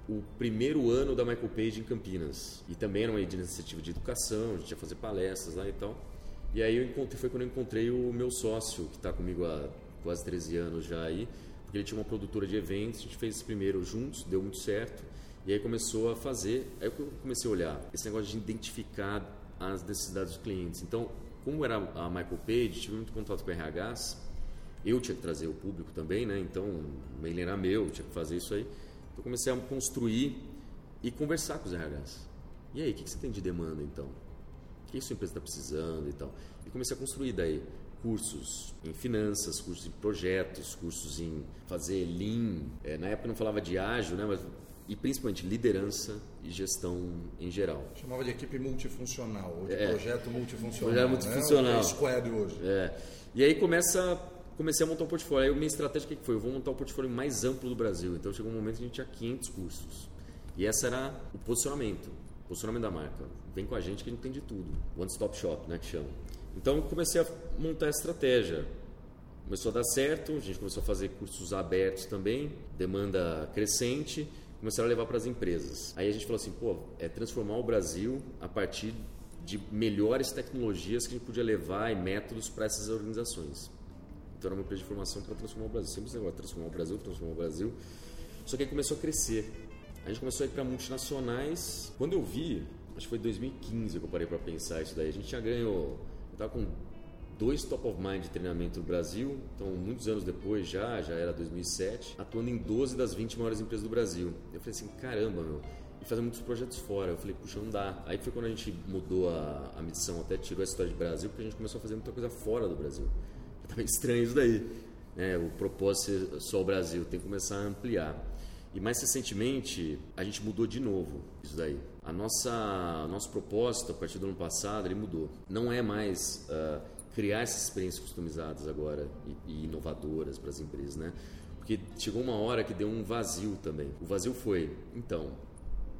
o primeiro ano da Michael Page em Campinas. E também era uma iniciativa de educação, a gente ia fazer palestras lá e tal. E aí eu encontrei, foi quando eu encontrei o meu sócio, que está comigo há quase 13 anos já aí, porque ele tinha uma produtora de eventos, a gente fez esse primeiro juntos, deu muito certo. E aí começou a fazer, aí eu comecei a olhar esse negócio de identificar as necessidades dos clientes. Então, como era a Michael Page, tive muito contato com RHs, eu tinha que trazer o público também, né? Então, o mailing era meu, tinha que fazer isso aí. Então, comecei a construir e conversar com os RHs. E aí, o que você tem de demanda então? O que a sua empresa está precisando e tal? E comecei a construir daí cursos em finanças, cursos em projetos, cursos em fazer lean. É, na época não falava de ágil, né? Mas e principalmente liderança e gestão em geral. Chamava de equipe multifuncional, ou de é, projeto multifuncional. Projeto multifuncional. Né? O squad hoje. É. E aí começa, comecei a montar um portfólio. Aí a minha estratégia que foi? Eu vou montar o um portfólio mais amplo do Brasil. Então chegou um momento que a gente tinha 500 cursos. E esse era o posicionamento, o posicionamento da marca. Vem com a gente que a gente tem de tudo. One Stop Shop, né, que chama. Então comecei a montar a estratégia. Começou a dar certo, a gente começou a fazer cursos abertos também, demanda crescente começaram a levar para as empresas. Aí a gente falou assim, pô, é transformar o Brasil a partir de melhores tecnologias que a gente podia levar e métodos para essas organizações. Então era uma empresa de formação para transformar o Brasil. Sempre esse negócio, transformar o Brasil, transformar o Brasil. Só que aí começou a crescer. A gente começou a ir para multinacionais. Quando eu vi, acho que foi 2015 que eu parei para pensar isso daí. A gente tinha ganho, eu estava com dois top of mind de treinamento no Brasil, então muitos anos depois já, já era 2007, atuando em 12 das 20 maiores empresas do Brasil. Eu falei assim, caramba, meu, e fazendo muitos projetos fora. Eu falei, puxa, não dá. Aí foi quando a gente mudou a, a missão, até tirou a história de Brasil, porque a gente começou a fazer muita coisa fora do Brasil. Tá meio estranho isso daí. Né? O propósito é só o Brasil, tem que começar a ampliar. E mais recentemente, a gente mudou de novo isso daí. A nossa nosso propósito, a partir do ano passado, ele mudou. Não é mais uh, criar essas experiências customizadas agora e, e inovadoras para as empresas, né? Porque chegou uma hora que deu um vazio também. O vazio foi, então,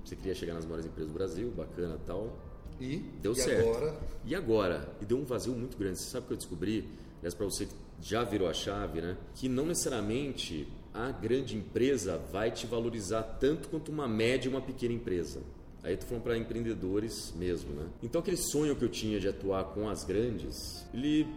você queria chegar nas maiores empresas do Brasil, bacana tal. E deu e certo. Agora? E agora? E deu um vazio muito grande. Você sabe o que eu descobri? Aliás, para você que já virou a chave, né? Que não necessariamente a grande empresa vai te valorizar tanto quanto uma média e uma pequena empresa. Aí tu falando para empreendedores mesmo, né? Então aquele sonho que eu tinha de atuar com as grandes, ele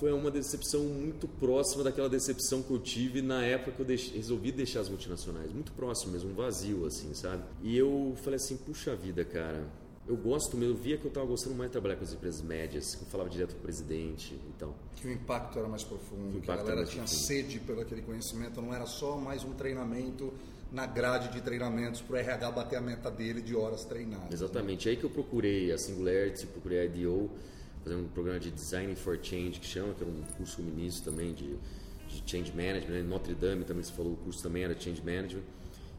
foi uma decepção muito próxima daquela decepção que eu tive na época que eu deixe, resolvi deixar as multinacionais. Muito próximo mesmo, um vazio, assim, sabe? E eu falei assim, puxa vida, cara, eu gosto mesmo, eu via que eu estava gostando mais de trabalhar com as empresas médias, que eu falava direto com o presidente e tal. Que o impacto era mais profundo, que a galera tinha profundo. sede pelo aquele conhecimento, não era só mais um treinamento na grade de treinamentos para o RH bater a meta dele de horas treinadas. Né? Exatamente, né? aí que eu procurei a Singularity, procurei a IDO, fazendo um programa de Design for Change, que chama, que era um curso ministro também de, de Change Management, né? Notre Dame também se falou, o curso também era Change Management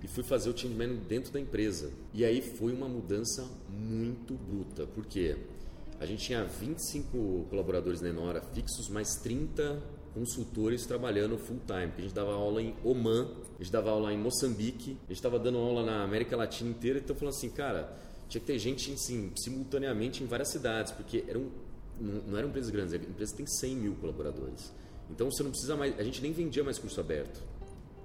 e fui fazer o change management dentro da empresa. E aí foi uma mudança muito bruta, porque a gente tinha 25 colaboradores na Enora fixos, mais 30 consultores trabalhando full time. A gente dava aula em Oman, a gente dava aula em Moçambique, a gente estava dando aula na América Latina inteira. Então falando assim, cara, tinha que ter gente assim, simultaneamente em várias cidades, porque eram, não, eram empresas grandes, a empresa tem 100 mil colaboradores. Então você não precisa mais, a gente nem vendia mais curso aberto.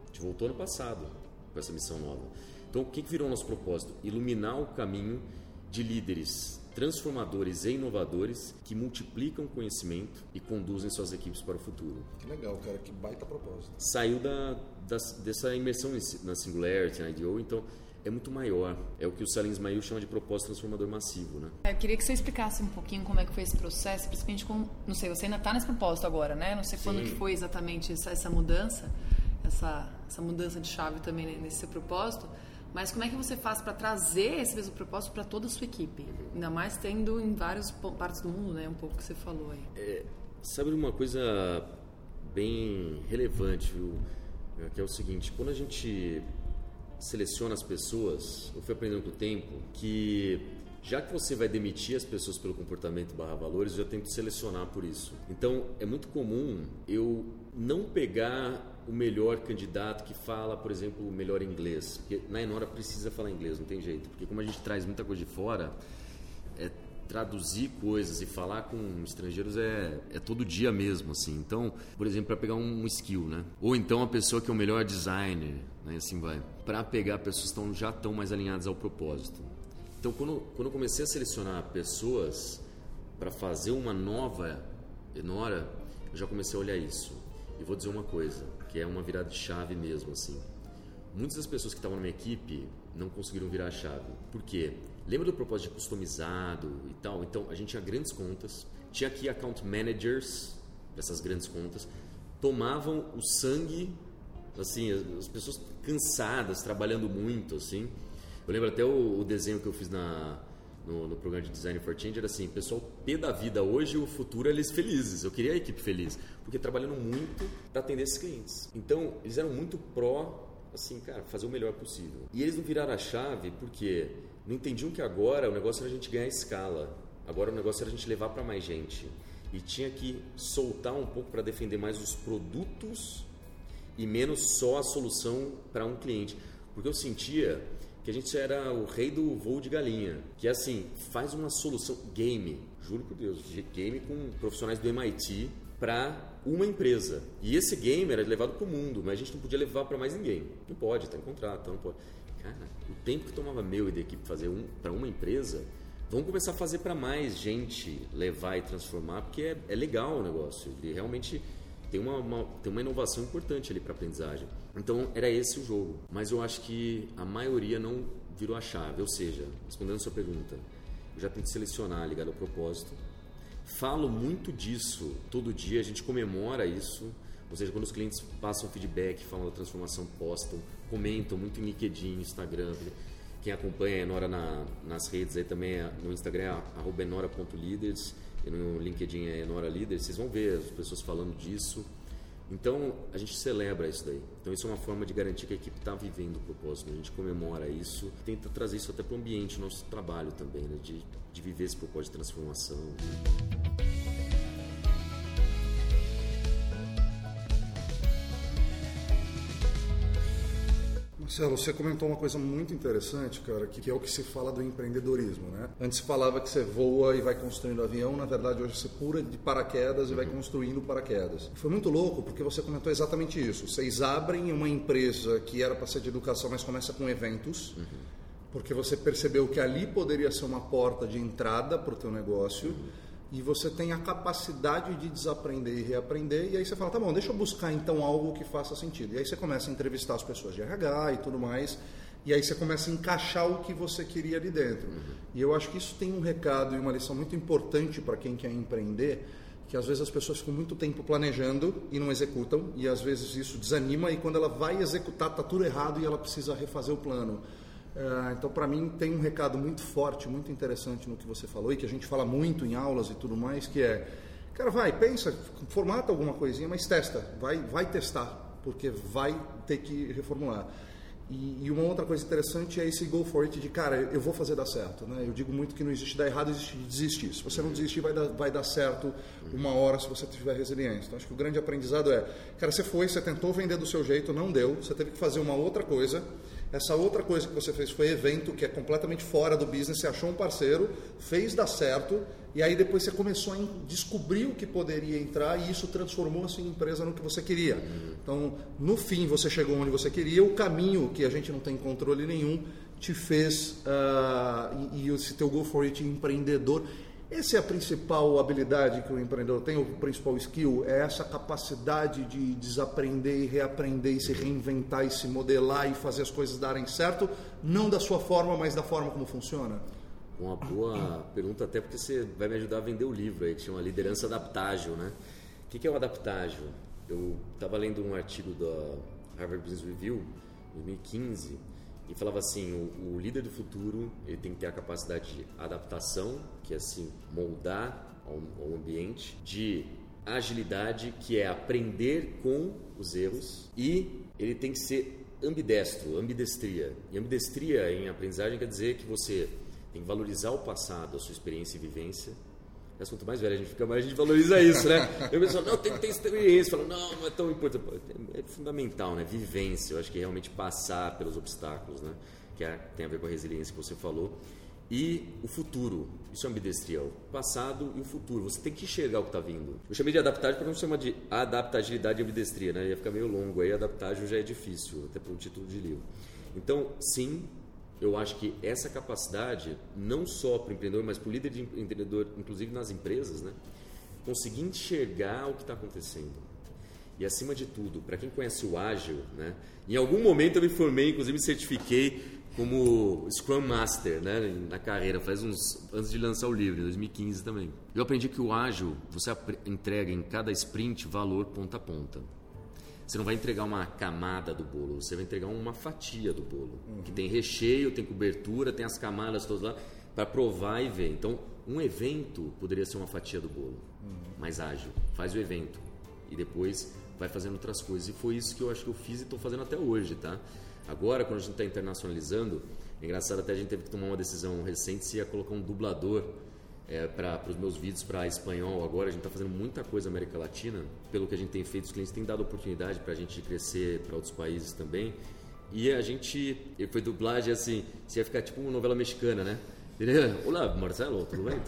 A gente voltou no passado com essa missão nova. Então, o que, que virou nosso propósito? Iluminar o caminho de líderes transformadores e inovadores que multiplicam conhecimento e conduzem suas equipes para o futuro. Que legal, cara, que baita propósito. Saiu da, da dessa imersão na Singularity, na IDO, então é muito maior. É o que o Salim Ismail chama de propósito transformador massivo, né? Eu queria que você explicasse um pouquinho como é que foi esse processo, principalmente com, não sei, você ainda está nesse propósito agora, né? Não sei Sim. quando que foi exatamente essa, essa mudança essa, essa mudança de chave também nesse seu propósito, mas como é que você faz para trazer esse mesmo propósito para toda a sua equipe? Ainda mais tendo em várias partes do mundo, né? Um pouco que você falou aí. É, sabe uma coisa bem relevante, viu? É, que é o seguinte, quando a gente seleciona as pessoas, eu fui aprendendo com o tempo que já que você vai demitir as pessoas pelo comportamento barra valores, eu já tento selecionar por isso. Então, é muito comum eu não pegar o melhor candidato que fala, por exemplo, o melhor inglês. Porque na Enora precisa falar inglês, não tem jeito. Porque como a gente traz muita coisa de fora, é, traduzir coisas e falar com estrangeiros é, é todo dia mesmo, assim. Então, por exemplo, para pegar um skill, né? Ou então a pessoa que é o melhor designer, né? Assim vai. Para pegar pessoas que já estão mais alinhadas ao propósito. Então, quando, quando eu comecei a selecionar pessoas para fazer uma nova Enora, eu já comecei a olhar isso. E vou dizer uma coisa, que é uma virada de chave mesmo, assim. Muitas das pessoas que estavam na minha equipe não conseguiram virar a chave. Por quê? Lembra do propósito de customizado e tal? Então, a gente tinha grandes contas, tinha aqui account managers dessas grandes contas, tomavam o sangue, assim, as pessoas cansadas, trabalhando muito, assim. Eu lembro até o, o desenho que eu fiz na, no, no, programa de Design for Change era assim, pessoal P da vida hoje o futuro eles felizes. Eu queria a equipe feliz, porque trabalhando muito para atender esses clientes. Então, eles eram muito pró, assim, cara, fazer o melhor possível. E eles não viraram a chave porque não entendiam que agora o negócio era a gente ganhar escala. Agora o negócio era a gente levar para mais gente. E tinha que soltar um pouco para defender mais os produtos e menos só a solução para um cliente. Porque eu sentia que a gente era o rei do voo de galinha, que é assim, faz uma solução game, juro por Deus, game com profissionais do MIT para uma empresa. E esse game era levado para o mundo, mas a gente não podia levar para mais ninguém. Não pode, está em contrato, não pode. Cara, o tempo que tomava meu e da equipe fazer um para uma empresa, vamos começar a fazer para mais gente levar e transformar, porque é, é legal o negócio. Ele realmente tem uma, uma, tem uma inovação importante ali para aprendizagem. Então era esse o jogo. Mas eu acho que a maioria não virou a chave. Ou seja, respondendo a sua pergunta, eu já tento selecionar ligado ao propósito. Falo muito disso todo dia, a gente comemora isso. Ou seja, quando os clientes passam feedback, falam da transformação, postam, comentam muito em LinkedIn, Instagram. Quem acompanha a Enora na, nas redes aí também, é, no Instagram é enora.leaders e no LinkedIn é Enora Líder, vocês vão ver as pessoas falando disso. Então, a gente celebra isso daí. Então, isso é uma forma de garantir que a equipe está vivendo o propósito. Né? A gente comemora isso, tenta trazer isso até para o ambiente, nosso trabalho também, né? de, de viver esse propósito de transformação. Marcelo, você comentou uma coisa muito interessante, cara, que é o que se fala do empreendedorismo, né? Antes falava que você voa e vai construindo avião, na verdade hoje você pula de paraquedas e vai construindo paraquedas. Foi muito louco porque você comentou exatamente isso. Vocês abrem uma empresa que era para ser de educação, mas começa com eventos. Uhum. Porque você percebeu que ali poderia ser uma porta de entrada para o teu negócio. Uhum e você tem a capacidade de desaprender e reaprender, e aí você fala, tá bom, deixa eu buscar então algo que faça sentido. E aí você começa a entrevistar as pessoas de RH e tudo mais, e aí você começa a encaixar o que você queria ali dentro. Uhum. E eu acho que isso tem um recado e uma lição muito importante para quem quer empreender, que às vezes as pessoas ficam muito tempo planejando e não executam, e às vezes isso desanima, e quando ela vai executar está tudo errado e ela precisa refazer o plano. Uh, então, para mim, tem um recado muito forte, muito interessante no que você falou e que a gente fala muito em aulas e tudo mais, que é, cara, vai, pensa, formata alguma coisinha, mas testa, vai, vai testar, porque vai ter que reformular. E, e, uma outra coisa interessante é esse go for it de, cara, eu vou fazer dar certo. Né? Eu digo muito que não existe dar errado, existe desistir. Se você não desistir, vai dar, vai dar certo uma hora se você tiver resiliência. Então, acho que o grande aprendizado é, cara, você foi, você tentou vender do seu jeito, não deu, você teve que fazer uma outra coisa. Essa outra coisa que você fez foi evento, que é completamente fora do business, você achou um parceiro, fez dar certo, e aí depois você começou a descobrir o que poderia entrar e isso transformou a sua empresa no que você queria. Então, no fim, você chegou onde você queria, o caminho que a gente não tem controle nenhum te fez, uh, e, e esse teu go for it empreendedor, essa é a principal habilidade que o empreendedor tem, o principal skill, é essa capacidade de desaprender e reaprender e se reinventar e se modelar e fazer as coisas darem certo, não da sua forma, mas da forma como funciona. Uma boa pergunta, até porque você vai me ajudar a vender o livro aí, que chama Liderança Adaptágil, né? O que é o adaptágil? Eu estava lendo um artigo da Harvard Business Review, 2015, e falava assim, o, o, líder do futuro ele tem que ter a capacidade de adaptação, que é assim moldar ao, ao ambiente, de agilidade, que é aprender com os erros, e ele tem que ser ambidestro, ambidestria. E ambidestria em aprendizagem quer dizer que você tem que valorizar o passado, a sua experiência e vivência, mas quanto mais velho a gente fica, mais a gente valoriza isso, né? Eu penso, não, tem que ter experiência. Falo, não, não é tão importante. É fundamental, né? Vivência. Eu acho que é realmente passar pelos obstáculos, né? Que é, tem a ver com a resiliência que você falou. E o futuro. Isso é ambidestria. O passado e o futuro. Você tem que enxergar o que está vindo. Eu chamei de adaptagem para não chamar de adaptabilidade e ambidestria, né? Ia ficar meio longo. Aí adaptagem já é difícil, até pelo título de livro. Então, sim, eu acho que essa capacidade, não só para o empreendedor, mas para o líder de empreendedor, inclusive nas empresas, né? conseguir enxergar o que está acontecendo. E acima de tudo, para quem conhece o ágil, né? em algum momento eu me formei, inclusive me certifiquei como Scrum Master né? na carreira, faz uns antes de lançar o livro, em 2015 também. Eu aprendi que o ágil, você entrega em cada sprint valor ponta a ponta. Você não vai entregar uma camada do bolo, você vai entregar uma fatia do bolo. Uhum. Que tem recheio, tem cobertura, tem as camadas todas lá, para provar e ver. Então, um evento poderia ser uma fatia do bolo, uhum. mais ágil. Faz o evento e depois vai fazendo outras coisas. E foi isso que eu acho que eu fiz e estou fazendo até hoje, tá? Agora, quando a gente está internacionalizando, é engraçado até a gente teve que tomar uma decisão recente se ia colocar um dublador é, para os meus vídeos para espanhol agora. A gente está fazendo muita coisa na América Latina. Pelo que a gente tem feito, os clientes têm dado oportunidade para a gente crescer para outros países também. E a gente, foi dublagem assim, você ia ficar tipo uma novela mexicana, né? Olá, Marcelo, tudo bem?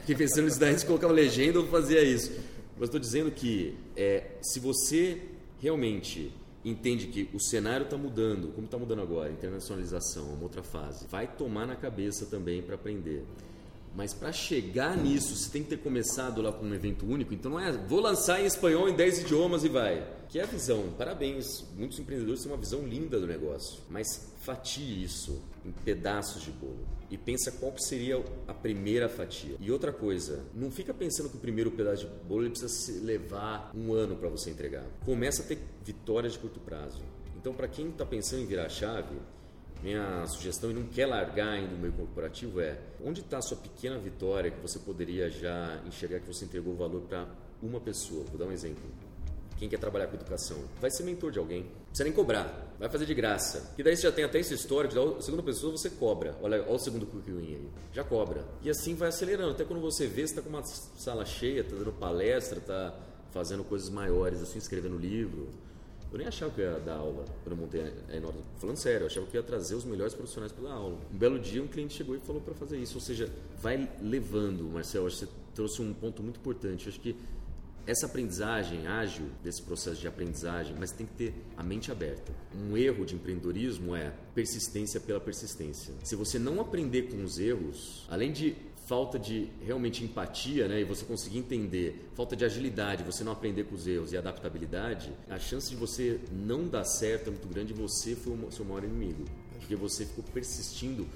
Fiquei pensando nisso daí, se colocava legenda, eu fazia isso. Mas estou dizendo que é, se você realmente entende que o cenário está mudando, como está mudando agora, internacionalização, uma outra fase, vai tomar na cabeça também para aprender. Mas para chegar nisso, você tem que ter começado lá com um evento único. Então não é, vou lançar em espanhol em 10 idiomas e vai. Que é a visão. Parabéns. Muitos empreendedores têm uma visão linda do negócio. Mas fatie isso em pedaços de bolo. E pensa qual seria a primeira fatia. E outra coisa, não fica pensando que o primeiro pedaço de bolo ele precisa levar um ano para você entregar. Começa a ter vitórias de curto prazo. Então, para quem está pensando em virar chave, minha sugestão e não quer largar ainda o meio corporativo é onde está a sua pequena vitória que você poderia já enxergar que você entregou valor para uma pessoa. Vou dar um exemplo. Quem quer trabalhar com educação vai ser mentor de alguém. Não precisa nem cobrar, vai fazer de graça. E daí você já tem até essa história de a segunda pessoa você cobra. Olha, olha o segundo win aí. Já cobra. E assim vai acelerando. Até quando você vê, você está com uma sala cheia, está dando palestra, está fazendo coisas maiores, assim, escrevendo livro eu nem achava que eu ia dar aula quando eu montei a Enora. Falando sério, eu achava que ia trazer os melhores profissionais para dar aula. Um belo dia, um cliente chegou e falou para fazer isso. Ou seja, vai levando, Marcelo. Acho que você trouxe um ponto muito importante. Eu acho que essa aprendizagem ágil, desse processo de aprendizagem, mas tem que ter a mente aberta. Um erro de empreendedorismo é persistência pela persistência. Se você não aprender com os erros, além de falta de realmente empatia, né, e você conseguir entender, falta de agilidade, você não aprender com os erros e adaptabilidade, a chance de você não dar certo é muito grande e você foi o seu maior inimigo, porque você ficou persistindo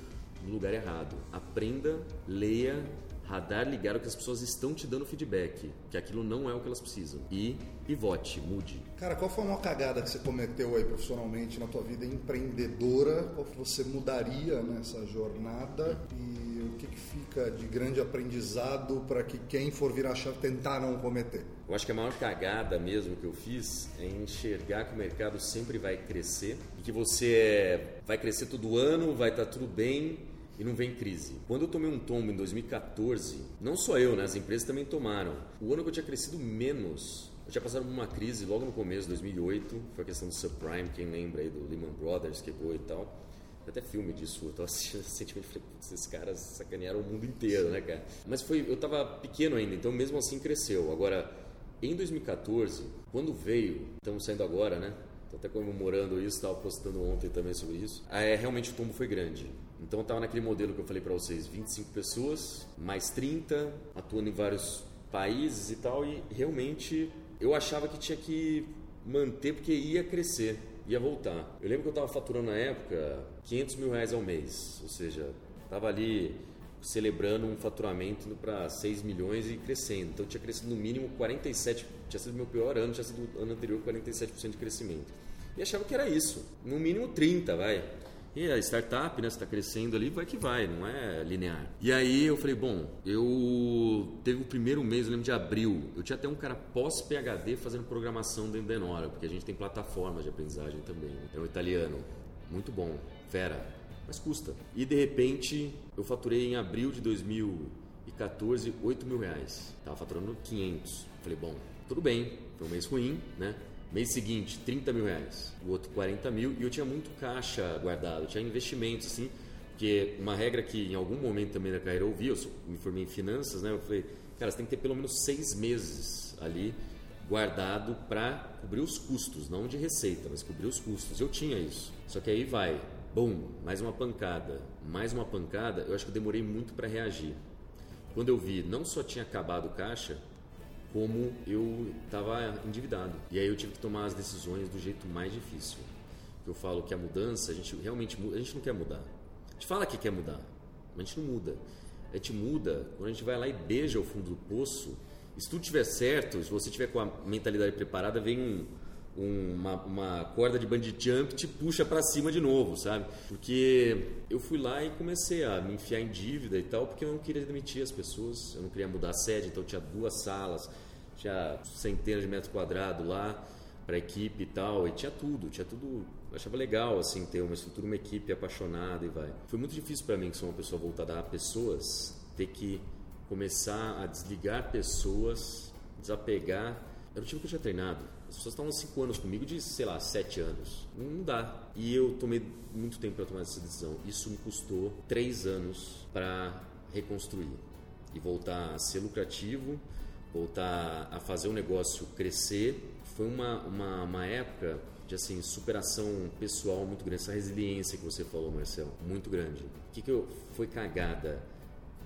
no lugar errado. Aprenda, leia, radar ligado que as pessoas estão te dando feedback, que aquilo não é o que elas precisam. E pivote, mude. Cara, qual foi uma cagada que você cometeu aí profissionalmente na tua vida empreendedora? Qual que você mudaria nessa jornada? E o que, que fica de grande aprendizado para que quem for virar chave tentar não cometer? Eu acho que a maior cagada mesmo que eu fiz é enxergar que o mercado sempre vai crescer e que você vai crescer todo ano, vai estar tá tudo bem e não vem crise. Quando eu tomei um tombo em 2014, não só eu, né, as empresas também tomaram. O ano que eu tinha crescido menos, eu tinha passado por uma crise logo no começo, 2008, foi a questão do subprime, quem lembra aí do Lehman Brothers quebrou e tal. Até filme disso, eu tava assistindo recentemente falei, esses caras sacanearam o mundo inteiro, né, cara? Mas foi, eu tava pequeno ainda, então mesmo assim cresceu. Agora, em 2014, quando veio, estamos saindo agora, né? Tô até comemorando isso, estava postando ontem também sobre isso. É, realmente o tombo foi grande. Então eu estava naquele modelo que eu falei para vocês, 25 pessoas, mais 30, atuando em vários países e tal, e realmente eu achava que tinha que manter porque ia crescer, ia voltar. Eu lembro que eu estava faturando na época 500 mil reais ao mês, ou seja, estava ali celebrando um faturamento para 6 milhões e crescendo. Então tinha crescido no mínimo 47, tinha sido meu pior ano, tinha sido ano anterior 47% de crescimento. E achava que era isso, no mínimo 30, vai. E a startup, né, está crescendo ali, vai que vai, não é linear. E aí eu falei, bom, eu teve o primeiro mês, eu lembro de abril, eu tinha até um cara pós-PhD fazendo programação dentro da Enora, porque a gente tem plataformas de aprendizagem também. É um italiano, muito bom, fera, mas custa. E de repente eu faturei em abril de 2014 8 mil reais. Tava faturando 500. Falei, bom, tudo bem, foi um mês ruim, né? Mês seguinte, 30 mil reais. O outro, 40 mil. E eu tinha muito caixa guardado, tinha investimentos, assim. Porque uma regra que em algum momento também da carreira eu ouvi, eu me formei em finanças, né? Eu falei, cara, você tem que ter pelo menos seis meses ali guardado para cobrir os custos, não de receita, mas cobrir os custos. Eu tinha isso. Só que aí vai, bum, mais uma pancada, mais uma pancada. Eu acho que eu demorei muito para reagir. Quando eu vi, não só tinha acabado o caixa, como eu estava endividado. E aí eu tive que tomar as decisões do jeito mais difícil. Eu falo que a mudança, a gente realmente a gente não quer mudar. A gente fala que quer mudar, mas a gente não muda. A gente muda quando a gente vai lá e beija o fundo do poço. E se tudo estiver certo, se você tiver com a mentalidade preparada, vem um, uma, uma, corda de bungee jump te puxa para cima de novo, sabe? Porque eu fui lá e comecei a me enfiar em dívida e tal, porque eu não queria demitir as pessoas, eu não queria mudar a sede, então tinha duas salas, tinha centenas de metros quadrados lá para equipe e tal, e tinha tudo, tinha tudo. Eu achava legal assim ter uma estrutura, uma equipe apaixonada e vai. Foi muito difícil para mim, que sou uma pessoa voltada a pessoas, ter que começar a desligar pessoas, desapegar. Era o tipo que eu tinha treinado as pessoas estavam cinco anos comigo de, sei lá, sete anos. Não dá. E eu tomei muito tempo para tomar essa decisão. Isso me custou três anos para reconstruir e voltar a ser lucrativo, voltar a fazer o negócio crescer. Foi uma, uma, uma época de assim, superação pessoal muito grande, essa resiliência que você falou, Marcelo, muito grande. O que, que eu, foi cagada?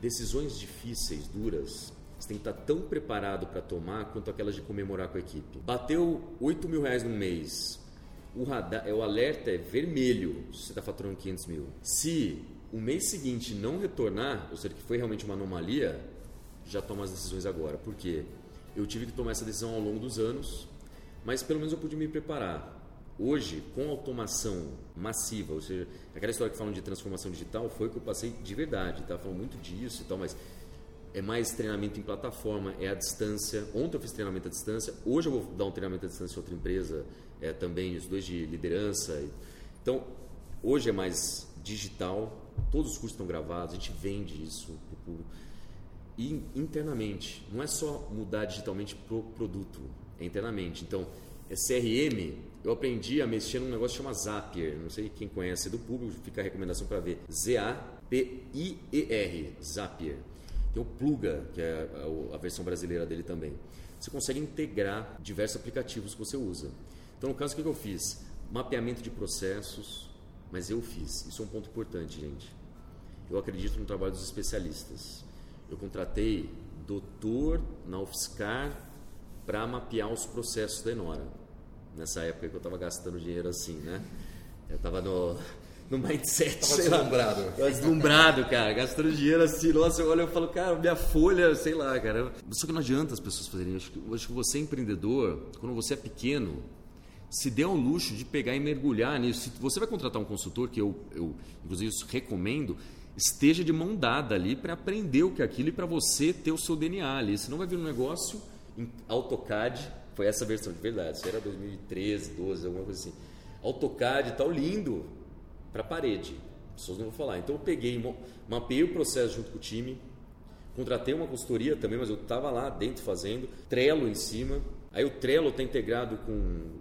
Decisões difíceis, duras, você tem que estar tão preparado para tomar quanto aquelas de comemorar com a equipe. Bateu 8 mil reais no mês. O, radar, é, o alerta é vermelho se você está faturando 500 mil. Se o mês seguinte não retornar, ou seja, que foi realmente uma anomalia, já toma as decisões agora. Por quê? Eu tive que tomar essa decisão ao longo dos anos, mas pelo menos eu pude me preparar. Hoje, com automação massiva, ou seja, aquela história que falam de transformação digital, foi que eu passei de verdade. Estava falando muito disso e tal, mas é mais treinamento em plataforma, é à distância. Ontem eu fiz treinamento à distância, hoje eu vou dar um treinamento à distância em outra empresa, é, também os dois de liderança. Então, hoje é mais digital, todos os cursos estão gravados, a gente vende isso para o público. E internamente, não é só mudar digitalmente para o produto, é internamente. Então, é CRM, eu aprendi a mexer num negócio que chama Zapier, não sei quem conhece do público, fica a recomendação para ver. Z-A-P-I-E-R, Zapier. Tem o Pluga, que é a versão brasileira dele também. Você consegue integrar diversos aplicativos que você usa. Então, no caso, o que eu fiz? Mapeamento de processos, mas eu fiz. Isso é um ponto importante, gente. Eu acredito no trabalho dos especialistas. eu contratei doutor na UFSCar para mapear os processos da Enora. Nessa época que eu estava gastando dinheiro assim, né? Eu estava no, no mindset, Tava sei lá. deslumbrado. Tava deslumbrado, cara. Gastando dinheiro assim. Nossa, eu olho e falo, cara, minha folha, sei lá, cara. Só que não adianta as pessoas fazerem isso. Eu acho que você é empreendedor, quando você é pequeno, se der ao luxo de pegar e mergulhar nisso. Se você vai contratar um consultor, que eu, eu inclusive isso recomendo, esteja de mão dada ali para aprender o que é aquilo e para você ter o seu DNA ali. Senão vai vir um negócio em AutoCAD, foi essa versão de verdade, isso era 2013, 12, alguma coisa assim. AutoCAD e tal, lindo, para parede. As pessoas não vão falar. Então eu peguei, mapeei o processo junto com o time, contratei uma consultoria também, mas eu estava lá dentro fazendo, Trello em cima. Aí o Trello está integrado com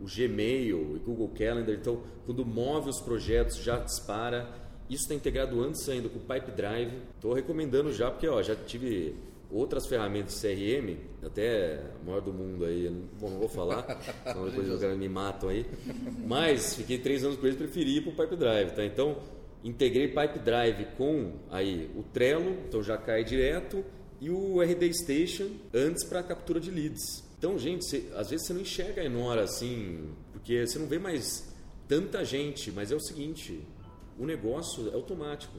o Gmail e Google Calendar, então quando move os projetos já dispara. Isso está integrado antes ainda com o Pipe Drive. Estou recomendando já, porque ó, já tive outras ferramentas de CRM, até a maior do mundo aí, bom, não vou falar, senão depois os caras me matam aí. Mas fiquei três anos com eles, preferi ir para o Pipe Drive, tá? Então, integrei Pipe Drive com aí o Trello, então já cai direto, e o RD Station antes para captura de leads. Então, gente, você- às vezes você não enxerga a Enora assim, porque você não vê mais tanta gente, mas é o seguinte, o negócio é automático.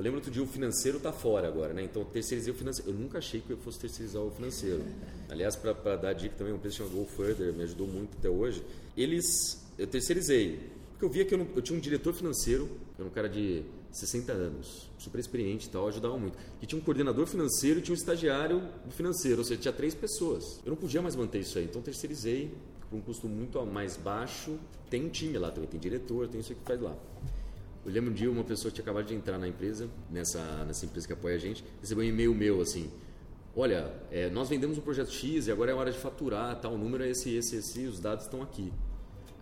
Eu lembro outro dia o financeiro tá fora agora, né? Então terceirizei o financeiro. Eu nunca achei que eu fosse terceirizar o financeiro. Aliás, para dar dica também, uma empresa chamada Go Further me ajudou muito até hoje. Eles, eu terceirizei. Porque eu via que eu, não- eu tinha um diretor financeiro, que era um cara de 60 anos, super experiente e tal, ajudava muito. E tinha um coordenador financeiro e tinha um estagiário financeiro, ou seja, tinha três pessoas. Eu não podia mais manter isso aí, então terceirizei por um custo muito mais baixo. Tem um time lá também, tem diretor, tem isso que faz lá. Eu lembro um dia uma pessoa que tinha acabado de entrar na empresa, nessa, nessa empresa que apoia a gente, recebeu um e-mail meu assim: Olha, é, nós vendemos um projeto X e agora é hora de faturar, tal, o número é esse, esse, esse, os dados estão aqui.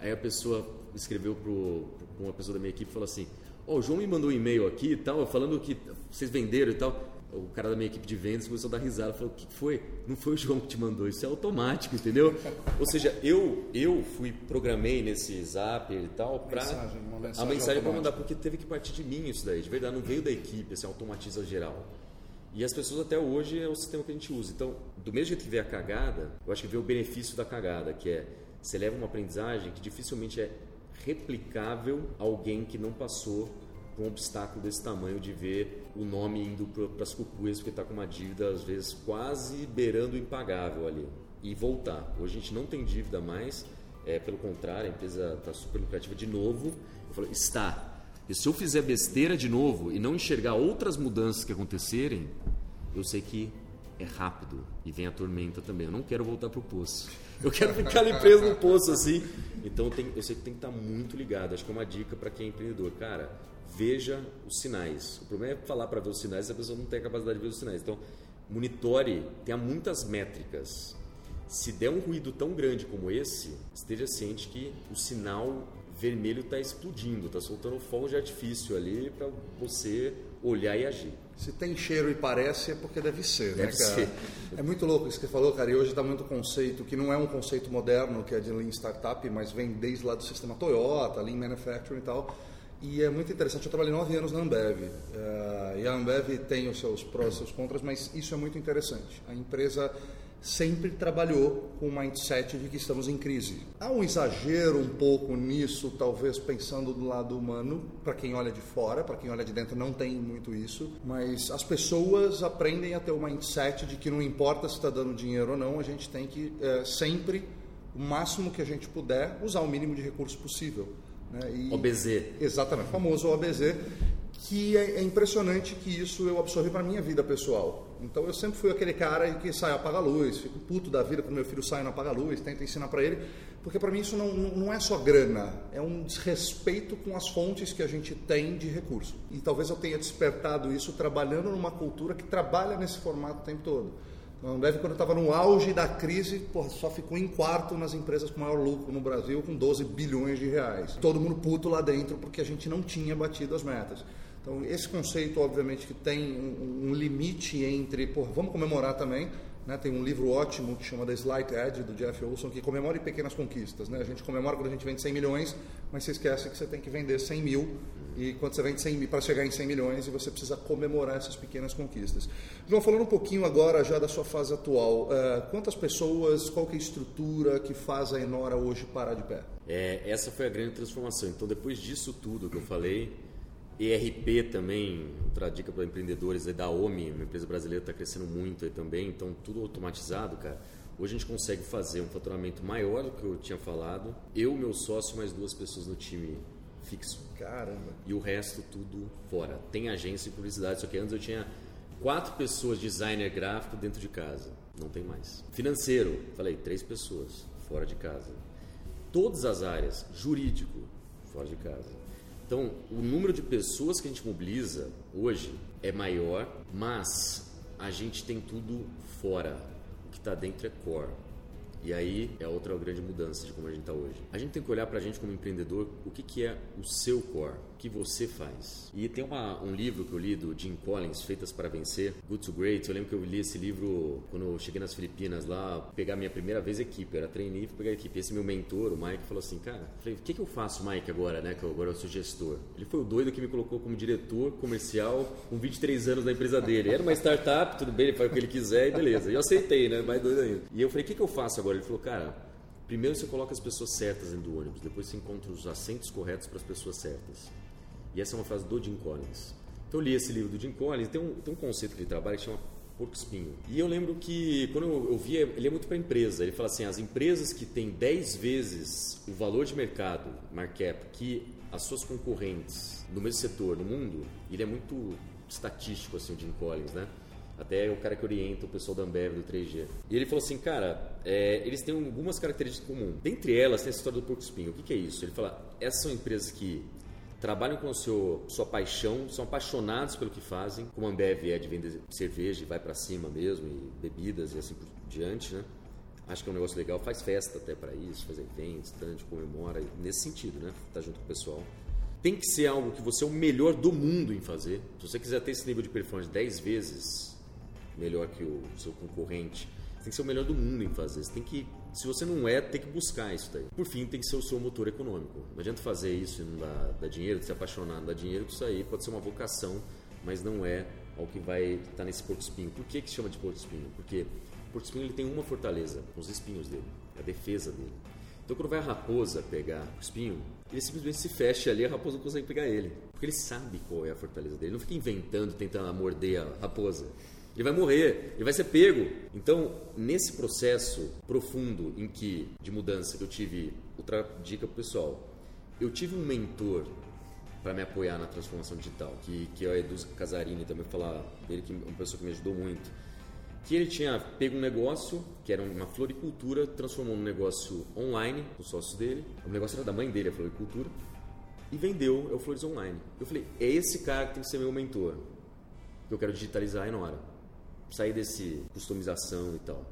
Aí a pessoa escreveu para uma pessoa da minha equipe e falou assim: Ó, o João me mandou um e-mail aqui e tal, falando que vocês venderam e tal. O cara da minha equipe de vendas começou a dar risada, falou: O que foi? Não foi o João que te mandou, isso é automático, entendeu? Ou seja, eu eu fui programei nesse Zapier e tal para a mensagem para mandar porque teve que partir de mim isso daí, de verdade, não veio da equipe, assim, automatiza geral. E as pessoas até hoje é o sistema que a gente usa. Então, do mesmo jeito que vê a cagada, eu acho que vê o benefício da cagada, que é você leva uma aprendizagem que dificilmente é replicável a alguém que não passou por um obstáculo desse tamanho de ver o nome indo para as cucuias porque está com uma dívida às vezes quase beirando o impagável ali e voltar. Hoje a gente não tem dívida mais, é, pelo contrário, a empresa está super lucrativa de novo. Eu falo, está. E se eu fizer besteira de novo e não enxergar outras mudanças que acontecerem, eu sei que é rápido e vem a tormenta também. Eu não quero voltar pro poço. Eu quero ficar ali preso no poço assim. Então tem- eu sei que tem que estar muito ligado. Acho que é uma dica para quem é empreendedor. Cara, veja os sinais. O problema é falar para ver os sinais se a pessoa não tem a capacidade de ver os sinais. Então, monitore, tenha muitas métricas. Se der um ruído tão grande como esse, esteja ciente que o sinal vermelho está explodindo, está soltando fogo de artifício ali para você olhar e agir. Se tem cheiro e parece, é porque deve ser, né, Deve cara? ser. É muito louco isso que você falou, cara. E hoje está muito conceito, que não é um conceito moderno, que é de Lean Startup, mas vem desde lá do sistema Toyota, Lean Manufacturing e tal. E é muito interessante. Eu trabalhei nove anos na Ambev. eh, e a Ambev tem os seus prós e seus contras, mas isso é muito interessante. A empresa sempre trabalhou com o mindset de que estamos em crise. Há um exagero um pouco nisso, talvez pensando do lado humano, para quem olha de fora, para quem olha de dentro não tem muito isso, mas as pessoas aprendem a ter o mindset de que não importa se está dando dinheiro ou não, a gente tem que eh, sempre, o máximo que a gente puder, usar o mínimo de recurso possível. Né? E- OBZ. Exatamente, o famoso OBZ, que é, é impressionante que isso eu absorvi para minha vida pessoal. Então eu sempre fui aquele cara que sai apaga a luz, fico puto da vida quando meu filho sai e não apaga a luz, tento ensinar para ele, porque para mim isso não não é só grana, é um desrespeito com as fontes que a gente tem de recurso. E talvez eu tenha despertado isso trabalhando numa cultura que trabalha nesse formato o tempo todo. A Ambev, quando estava no auge da crise, porra, só ficou em quarto nas empresas com maior lucro no Brasil, com 12 bilhões de reais. Todo mundo puto lá dentro porque a gente não tinha batido as metas. Então, esse conceito, obviamente, que tem um, um limite entre, porra, vamos comemorar também, Né? Tem um livro ótimo que chama The Slight Edge, do Jeff Olson, que comemora pequenas conquistas. Né? A gente comemora quando a gente vende 100 milhões, mas você esquece que você tem que vender 100 mil e quando você vende 100 mil para chegar em 100 milhões e você precisa comemorar essas pequenas conquistas. João, falando um pouquinho agora já da sua fase atual, uh, quantas pessoas, qual que é a estrutura que faz a Enora hoje parar de pé? É, essa foi a grande transformação. Então, depois disso tudo que eu falei, ERP também, outra dica para empreendedores é da OMI, uma empresa brasileira está crescendo muito aí também, então tudo automatizado, cara. Hoje a gente consegue fazer um faturamento maior do que eu tinha falado. Eu, meu sócio, mais duas pessoas no time fixo. Caramba. E o resto tudo fora. Tem agência e publicidade, só que antes eu tinha quatro pessoas designer gráfico dentro de casa. Não tem mais. Financeiro, falei, três pessoas fora de casa. Todas as áreas, jurídico, fora de casa. Então, o número de pessoas que a gente mobiliza hoje é maior, mas a gente tem tudo fora. O que está dentro é core. E aí é outra grande mudança de como a gente está hoje. A gente tem que olhar para a gente como empreendedor o que, que é o seu core, que você faz. E tem uma, um livro que eu li do Jim Collins, Feitas para Vencer, Good to Great. Eu lembro que eu li esse livro quando eu cheguei nas Filipinas lá, pegar minha primeira vez equipe. Eu era trainee pegar a equipe. Esse meu mentor, o Mike, falou assim: Cara, falei, o que, que eu faço, Mike, agora, né? Que eu, agora eu sou gestor. Ele foi o doido que me colocou como diretor comercial com 23 anos na empresa dele. Era uma startup, tudo bem, ele faz o que ele quiser e beleza. E eu aceitei, né? Mais doido ainda. E eu falei: O que, que eu faço agora? Ele falou: Cara, primeiro você coloca as pessoas certas dentro do ônibus, depois você encontra os assentos corretos para as pessoas certas. E essa é uma frase do Jim Collins. Então eu li esse livro do Jim Collins, tem um, tem um conceito que ele trabalha que chama porco espinho. E eu lembro que quando eu, eu ele é muito para empresa. Ele fala assim, as empresas que têm 10 vezes o valor de mercado, markup, que as suas concorrentes no mesmo setor, no mundo, ele é muito estatístico assim, o Jim Collins, né? Até é o cara que orienta o pessoal da Ambev, do 3G. E ele falou assim, cara, é, eles têm algumas características comuns. Dentre elas, tem essa história do porco espinho. O que, que é isso? Ele fala, essas são empresas que trabalham com seu, sua paixão, são apaixonados pelo que fazem, como a Ambev é de vender cerveja e vai para cima mesmo, e bebidas e assim por diante, né? Acho que é um negócio legal, faz festa até para isso, faz eventos, tanto, comemora, nesse sentido, né? Tá junto com o pessoal. Tem que ser algo que você é o melhor do mundo em fazer. Se você quiser ter esse nível de performance 10 vezes melhor que o seu concorrente, você tem que ser o melhor do mundo em fazer. Você tem que se você não é, tem que buscar isso daí. Por fim, tem que ser o seu motor econômico. Não adianta fazer isso e não dar, dar dinheiro, se apaixonar, não dar dinheiro, isso aí pode ser uma vocação, mas não é o que vai estar tá nesse porto espinho. Por que, que chama de porto espinho? Porque o porto espinho ele tem uma fortaleza, os espinhos dele, a defesa dele. Então quando vai a raposa pegar o espinho, ele simplesmente se fecha ali, a raposa não consegue pegar ele. Porque ele sabe qual é a fortaleza dele. Ele não fica inventando, tentando morder a raposa. Ele vai morrer, ele vai ser pego. Então, nesse processo profundo em que de mudança que eu tive, outra dica pro pessoal, eu tive um mentor para me apoiar na transformação digital, que, que é o Edu Casarini, também falar dele, que é uma pessoa que me ajudou muito. Que ele tinha pego um negócio, que era uma floricultura, transformou num negócio online, os sócios dele. O negócio era da mãe dele, a floricultura, e vendeu o Flores Online. Eu falei, é esse cara que tem que ser meu mentor, que eu quero digitalizar a Enora sair desse customização e tal.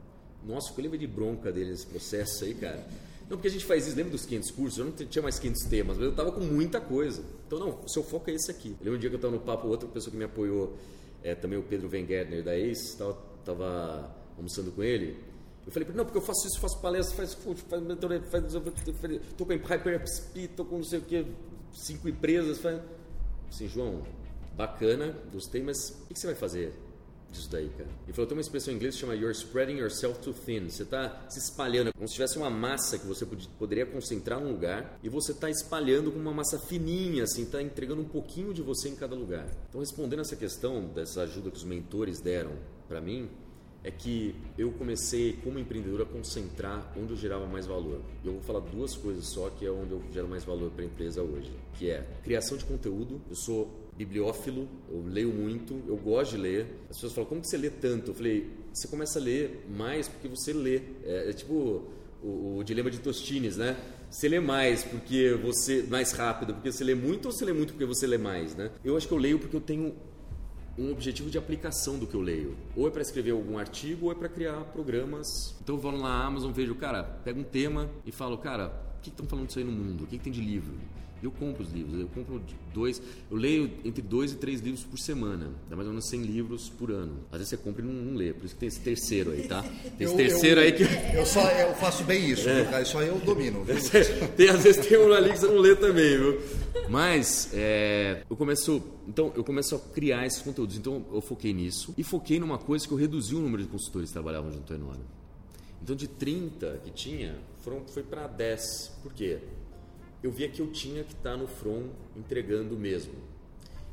Nossa, eu lembro de bronca dele nesse processo aí, cara. Não, porque a gente faz isso, lembra dos 500 cursos? Eu não tinha mais 500 temas, mas eu tava com muita coisa. Então, não, o seu foco é esse aqui. Eu lembro um dia que eu tava no papo, outra pessoa que me apoiou, é, também o Pedro Wenger da ACE, tava, tava almoçando com ele. Eu falei, não, porque eu faço isso, faço palestra, faz faz, faz, faz, tô com Hyper Speed, tô com não sei o que, cinco empresas. Faz... Assim, João, bacana, gostei, mas o que você vai fazer? Disso daí, cara. Ele falou, tem uma expressão em inglês que chama You're spreading yourself too thin. Você está se espalhando, como se tivesse uma massa que você poderia concentrar num lugar e você está espalhando com uma massa fininha, assim, está entregando um pouquinho de você em cada lugar. Então, respondendo essa questão dessa ajuda que os mentores deram para mim, é que eu comecei como empreendedor a concentrar onde eu gerava mais valor. Eu vou falar duas coisas só que é onde eu gero mais valor para a empresa hoje, que é criação de conteúdo. Eu sou bibliófilo, eu leio muito, eu gosto de ler. As pessoas falam, como que você lê tanto? Eu falei, você começa a ler mais porque você lê. É, é tipo o, o, dilema de Tostines, né? Você lê mais porque você mais rápido, porque você lê muito ou você lê muito porque você lê mais, né? Eu acho que eu leio porque eu tenho um objetivo de aplicação do que eu leio. Ou é para escrever algum artigo ou é para criar programas. Então eu vou lá na Amazon, vejo, cara, pego um tema e falo, cara, o que estão falando disso aí no mundo? O que, que tem de livro? Eu compro os livros. Eu compro dois, eu leio entre dois e três livros por semana. Dá mais ou menos 100 livros por ano. Às vezes você compra e não, não lê, por isso que tem esse terceiro aí, tá? Tem esse Eu- terceiro eu- aí que. Eu só eu faço bem isso, viu, cara? Aí eu domino. tem, às vezes tem um ali que você não lê também, viu? Mas é, eu começo. Então, eu começo a criar esses conteúdos. Então, eu foquei nisso e foquei numa coisa que eu reduzi o número de consultores que trabalhavam junto à Enora. Então, de 30 que tinha, foram, foi para 10. Por quê? Eu via que eu tinha que estar no front entregando mesmo.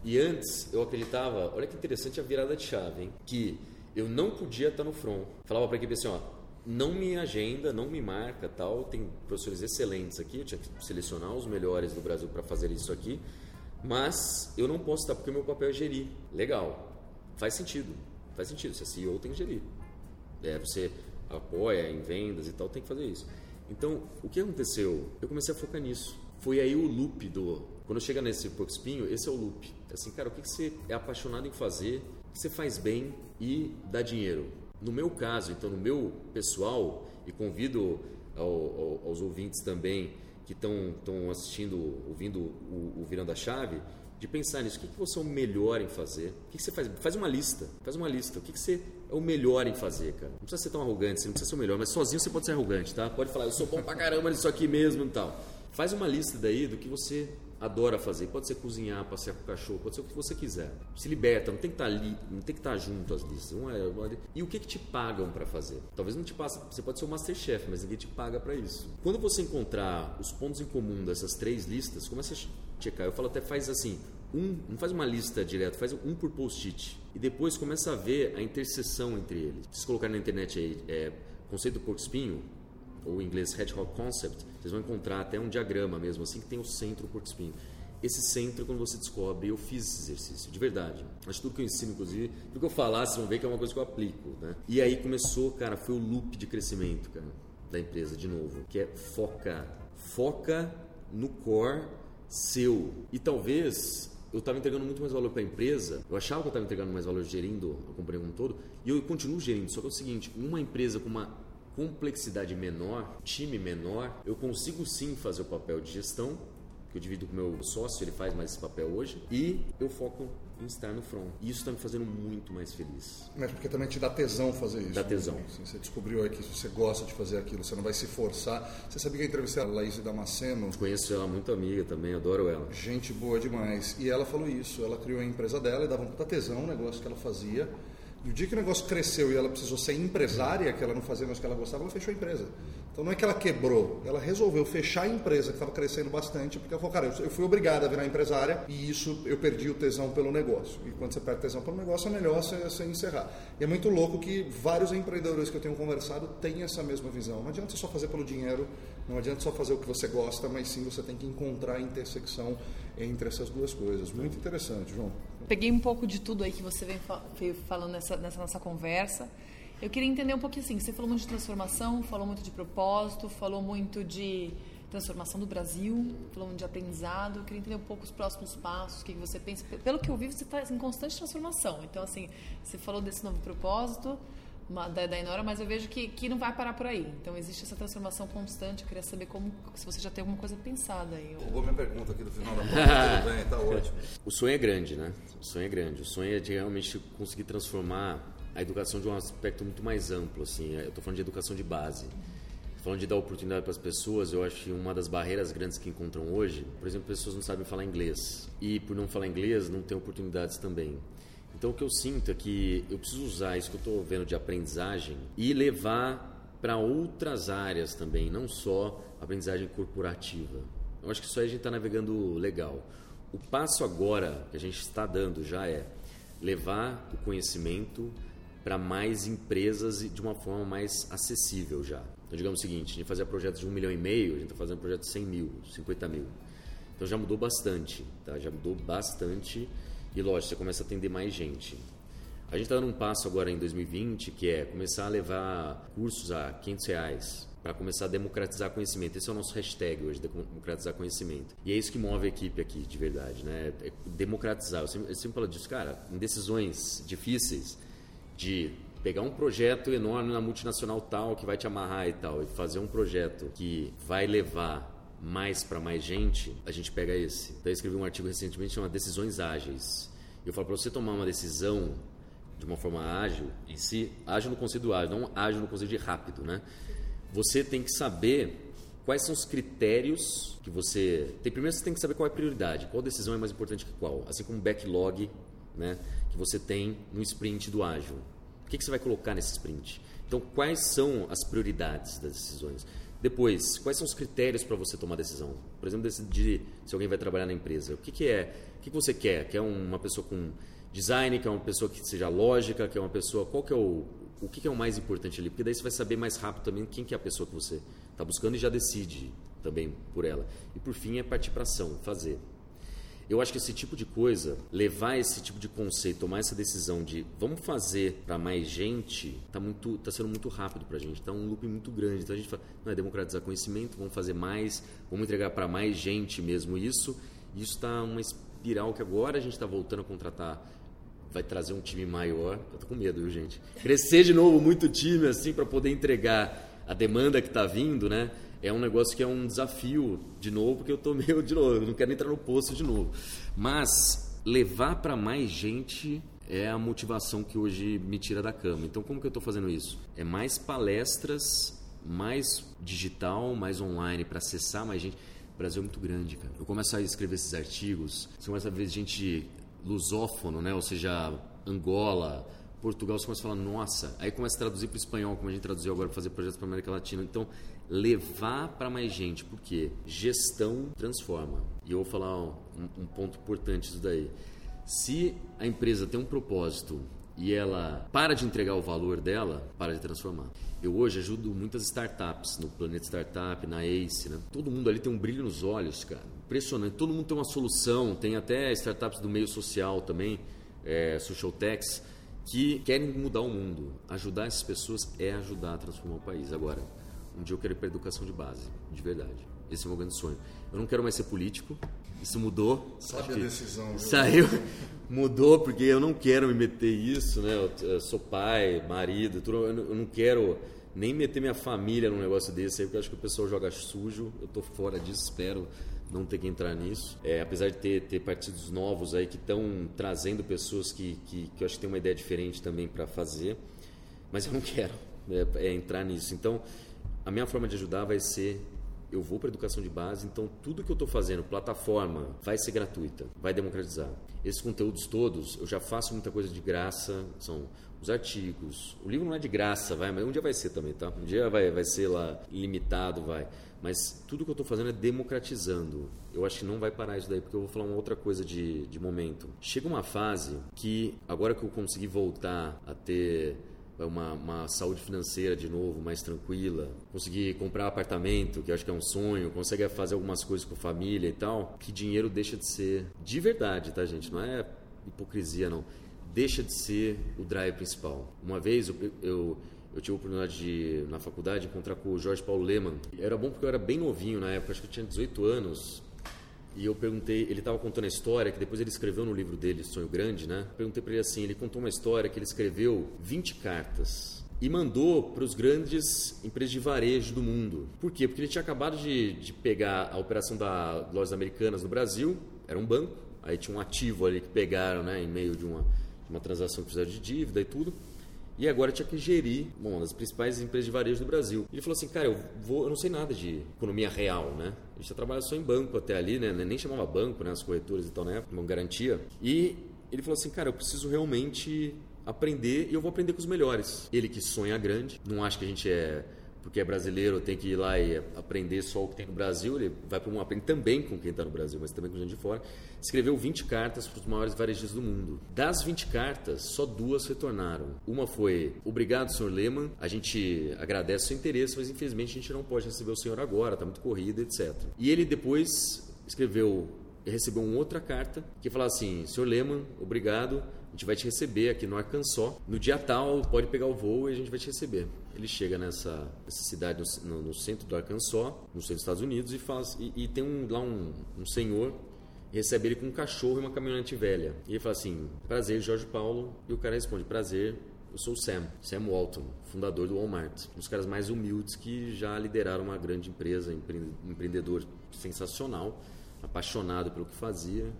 E antes eu acreditava, olha que interessante a virada de chave, hein? Que eu não podia estar no front. Falava para a equipe assim, ó, não me agenda, não me marca, tal. Tem professores excelentes aqui, eu tinha que selecionar os melhores do Brasil para fazer isso aqui. Mas eu não posso estar porque o meu papel é gerir. Legal. Faz sentido. Faz sentido. Se é CEO, tem que gerir. É, você apoia em vendas e tal, tem que fazer isso. Então, o que aconteceu? Eu comecei a focar nisso. Foi aí o loop do. Quando chega nesse porco espinho, esse é o loop. Assim, cara, o que você é apaixonado em fazer, o que você faz bem e dá dinheiro. No meu caso, então, no meu pessoal, e convido ao- ao- aos ouvintes também que estão assistindo, ouvindo o, o Virando a Chave, de pensar nisso. O que, que você é o melhor em fazer? O que, que você faz? Faz uma lista. Faz uma lista. O que, que você é o melhor em fazer, cara? Não precisa ser tão arrogante, você não precisa ser o melhor, mas sozinho você pode ser arrogante, tá? Pode falar, eu sou bom pra caramba nisso aqui mesmo e tal. Faz uma lista daí do que você adora fazer. Pode ser cozinhar, passear com o cachorro, pode ser o que você quiser. Se liberta, não tem que estar ali, não tem que estar junto às listas. Uma é- uma- E o que que te pagam para fazer? Talvez não te passe, você pode ser o Masterchef, mas ninguém te paga para isso. Quando você encontrar os pontos em comum dessas três listas, começa a checar. Eu falo até faz assim, um, não faz uma lista direto, faz um por post-it. E depois começa a ver a interseção entre eles. Se vocês colocarem na internet aí, é, conceito do porco espinho, ou em inglês Hedgehog Concept, vocês vão encontrar até um diagrama mesmo, assim, que tem o centro do porco espinho. Esse centro, quando você descobre, eu fiz esse exercício, de verdade. Acho tudo que eu ensino, inclusive, tudo que eu falar, vocês vão ver que é uma coisa que eu aplico, né? E aí começou, cara, foi o loop de crescimento, cara, da empresa, de novo, que é foca. Foca no core seu. E talvez eu estava entregando muito mais valor para a empresa, eu achava que eu estava entregando mais valor gerindo a companhia como um todo, e eu continuo gerindo. Só que é o seguinte: uma empresa com uma complexidade menor, time menor, eu consigo sim fazer o papel de gestão, que eu divido com o meu sócio, ele faz mais esse papel hoje, e eu foco em estar no front. E isso está me fazendo muito mais feliz. Mas porque também te dá tesão fazer isso. Dá né? tesão. Assim, você descobriu aí que você gosta de fazer aquilo, você não vai se forçar. Você sabia que eu entrevistei a Laís Damasceno? Conheço ela muito amiga também, adoro ela. Gente boa demais. E ela falou isso. Ela criou a empresa dela e dava um puta tesão o negócio que ela fazia. E o dia que o negócio cresceu e ela precisou ser empresária, que ela não fazia mais o que ela gostava, ela fechou a empresa. Então não é que ela quebrou, ela resolveu fechar a empresa que estava crescendo bastante, porque ela falou, cara, eu fui obrigada a virar empresária e isso eu perdi o tesão pelo negócio. E quando você perde tesão pelo negócio, é melhor você, você encerrar. E é muito louco que vários empreendedores que eu tenho conversado têm essa mesma visão. Não adianta só fazer pelo dinheiro, não adianta só fazer o que você gosta, mas sim você tem que encontrar a intersecção entre essas duas coisas. Muito interessante, João. Peguei um pouco de tudo aí que você vem veio falando nessa, nessa nossa conversa. Eu queria entender um pouquinho assim, você falou muito de transformação, falou muito de propósito, falou muito de transformação do Brasil, falou muito de aprendizado. Eu queria entender um pouco os próximos passos, o que você pensa. Pelo que eu vi, você está em constante transformação. Então, assim, você falou desse novo propósito da, da Inora, mas eu vejo que, que não vai parar por aí. Então, existe essa transformação constante. Eu queria saber como, se você já tem alguma coisa pensada aí. Roubou minha pergunta aqui do final da prova, tudo bem, tá ótimo. O sonho é grande, né? O sonho é grande. O sonho é de realmente conseguir transformar a educação de um aspecto muito mais amplo, assim. Eu estou falando de educação de base. Falando de dar oportunidade para as pessoas, eu acho que uma das barreiras grandes que encontram hoje, por exemplo, pessoas não sabem falar inglês. E por não falar inglês, não tem oportunidades também. Então o que eu sinto é que eu preciso usar isso que eu estou vendo de aprendizagem e levar para outras áreas também, não só aprendizagem corporativa. Eu acho que isso aí a gente está navegando legal. O passo agora que a gente está dando já é levar o conhecimento para mais empresas e de uma forma mais acessível já. Então, digamos o seguinte, a gente fazia projetos de um milhão e meio, a gente está fazendo projetos de 100 mil, 50 mil. Então já mudou bastante, tá? já mudou bastante e lógico, você começa a atender mais gente. A gente está dando um passo agora em 2020 que é começar a levar cursos a 500 reais para começar a democratizar conhecimento. Esse é o nosso hashtag hoje, democratizar conhecimento. E é isso que move a equipe aqui, de verdade, né? É democratizar. Eu sempre, eu sempre falo disso, cara, em decisões difíceis de pegar um projeto enorme na multinacional tal que vai te amarrar e tal e fazer um projeto que vai levar mais para mais gente, a gente pega esse. Então, eu escrevi um artigo recentemente chamado Decisões Ágeis. Eu falo para você tomar uma decisão de uma forma ágil em si, ágil no conceito ágil, não ágil no conceito de rápido, né? Você tem que saber quais são os critérios que você tem. Primeiro você tem que saber qual é a prioridade, qual decisão é mais importante que qual, assim como um backlog, né, que você tem no sprint do ágil. O que, que você vai colocar nesse sprint? Então, quais são as prioridades das decisões? Depois, quais são os critérios para você tomar decisão? Por exemplo, decidir se alguém vai trabalhar na empresa. O que, que é? O que, que você quer? Quer uma pessoa com design? Quer uma pessoa que seja lógica? Quer uma pessoa? Qual que é o o que, que é o mais importante ali? Porque daí você vai saber mais rápido também quem que é a pessoa que você está buscando e já decide também por ela. E por fim é partir para ação, fazer. Eu acho que esse tipo de coisa, levar esse tipo de conceito, tomar essa decisão de vamos fazer para mais gente, está muito, tá sendo muito rápido para a gente, está um loop muito grande. Então a gente fala, não é democratizar conhecimento, vamos fazer mais, vamos entregar para mais gente mesmo isso. E isso está uma espiral que agora a gente está voltando a contratar vai trazer um time maior. Eu tô com medo, viu, gente? Crescer de novo muito time assim para poder entregar a demanda que está vindo, né? É um negócio que é um desafio de novo, porque eu tô meio de novo, eu não quero entrar no posto de novo. Mas levar para mais gente é a motivação que hoje me tira da cama. Então, como que eu estou fazendo isso? É mais palestras, mais digital, mais online para acessar mais gente. O Brasil é muito grande, cara. Eu começo a escrever esses artigos, você começa a ver gente lusófono, né? ou seja, Angola, Portugal, você começa a falar, nossa, aí começa a traduzir para o espanhol, como a gente traduziu agora para fazer projetos para América Latina. Então, levar para mais gente, porque gestão transforma. E eu vou falar um, um ponto importante isso daí. Se a empresa tem um propósito e ela para de entregar o valor dela, para de transformar. Eu hoje ajudo muitas startups, no Planeta Startup, na ACE, né? Todo mundo ali tem um brilho nos olhos, cara. Impressionante. Todo mundo tem uma solução, tem até startups do meio social também, é, social techs, que querem mudar o mundo. Ajudar essas pessoas é ajudar a transformar o país. Agora, um dia eu quero ir para educação de base, de verdade. Esse é o meu grande sonho. Eu não quero mais ser político. Isso mudou. Sabe a decisão. Saiu, mudou porque eu não quero me meter isso, né? Eu sou pai, marido, eu não quero nem meter minha família num negócio desse aí, porque eu acho que o pessoal joga sujo. Eu tô fora disso, espero não ter que entrar nisso. É, apesar de ter, ter partidos novos aí que estão trazendo pessoas que, que, que eu acho que tem uma ideia diferente também para fazer, mas eu não quero é, é entrar nisso. Então, a minha forma de ajudar vai ser eu vou para educação de base, então tudo que eu estou fazendo, plataforma, vai ser gratuita, vai democratizar. Esses conteúdos todos, eu já faço muita coisa de graça, são os artigos. O livro não é de graça, vai, mas um dia vai ser também, tá? Um dia vai, vai ser lá limitado, vai. Mas tudo que eu estou fazendo é democratizando. Eu acho que não vai parar isso daí, porque eu vou falar uma outra coisa de, de momento. Chega uma fase que, agora que eu consegui voltar a ter uma, uma, saúde financeira de novo mais tranquila, conseguir comprar apartamento, que eu acho que é um sonho, consegue fazer algumas coisas com a família e tal, que dinheiro deixa de ser de verdade, tá, gente? Não é hipocrisia, não. Deixa de ser o drive principal. Uma vez eu, eu, eu tive a oportunidade de, na faculdade, encontrar com o Jorge Paulo Leman. Era bom porque eu era bem novinho na época, acho que eu tinha 18 anos. E eu perguntei, ele estava contando a história que depois ele escreveu no livro dele, Sonho Grande, né? Perguntei para ele assim, ele contou uma história que ele escreveu 20 cartas e mandou para os grandes empresas de varejo do mundo. Por quê? Porque ele tinha acabado de, de pegar a operação da Lojas Americanas no Brasil, era um banco, aí tinha um ativo ali que pegaram, né, em meio de uma, de uma transação que fizeram de dívida e tudo e agora tinha que gerir bom, uma das principais empresas de varejo do Brasil. Ele falou assim, cara, eu, vou, eu não sei nada de economia real, né? A gente trabalha só em banco até ali, né? Nem chamava banco, né? As corretoras e tal, né? Uma garantia. E ele falou assim, cara, eu preciso realmente aprender e eu vou aprender com os melhores. Ele que sonha grande, não acha que a gente é porque é brasileiro, tem que ir lá e aprender só o que tem no Brasil. Ele vai para um aprende também com quem está no Brasil, mas também com gente de fora. Escreveu 20 cartas para os maiores varejistas do mundo. Das 20 cartas, só duas retornaram. Uma foi: Obrigado, senhor Lehman. A gente agradece o seu interesse, mas infelizmente a gente não pode receber o senhor agora, está muito corrido, etc. E ele depois escreveu recebeu uma outra carta que falava assim: Senhor Lehman, obrigado, a gente vai te receber aqui no Arkansas. No dia tal, pode pegar o voo e a gente vai te receber. Ele chega nessa, nessa cidade no, no, centro do Arkansas, no centro dos Estados Unidos, e, faz, e, e tem um, lá um, um senhor recebe ele com um cachorro e uma caminhonete velha. E ele fala assim: Prazer, Jorge Paulo. E o cara responde: Prazer, Eu sou o Sam, Sam Walton, fundador do Walmart. Um dos caras mais humildes que já lideraram uma grande empresa, empreendedor sensacional apaixonado pelo que fazia,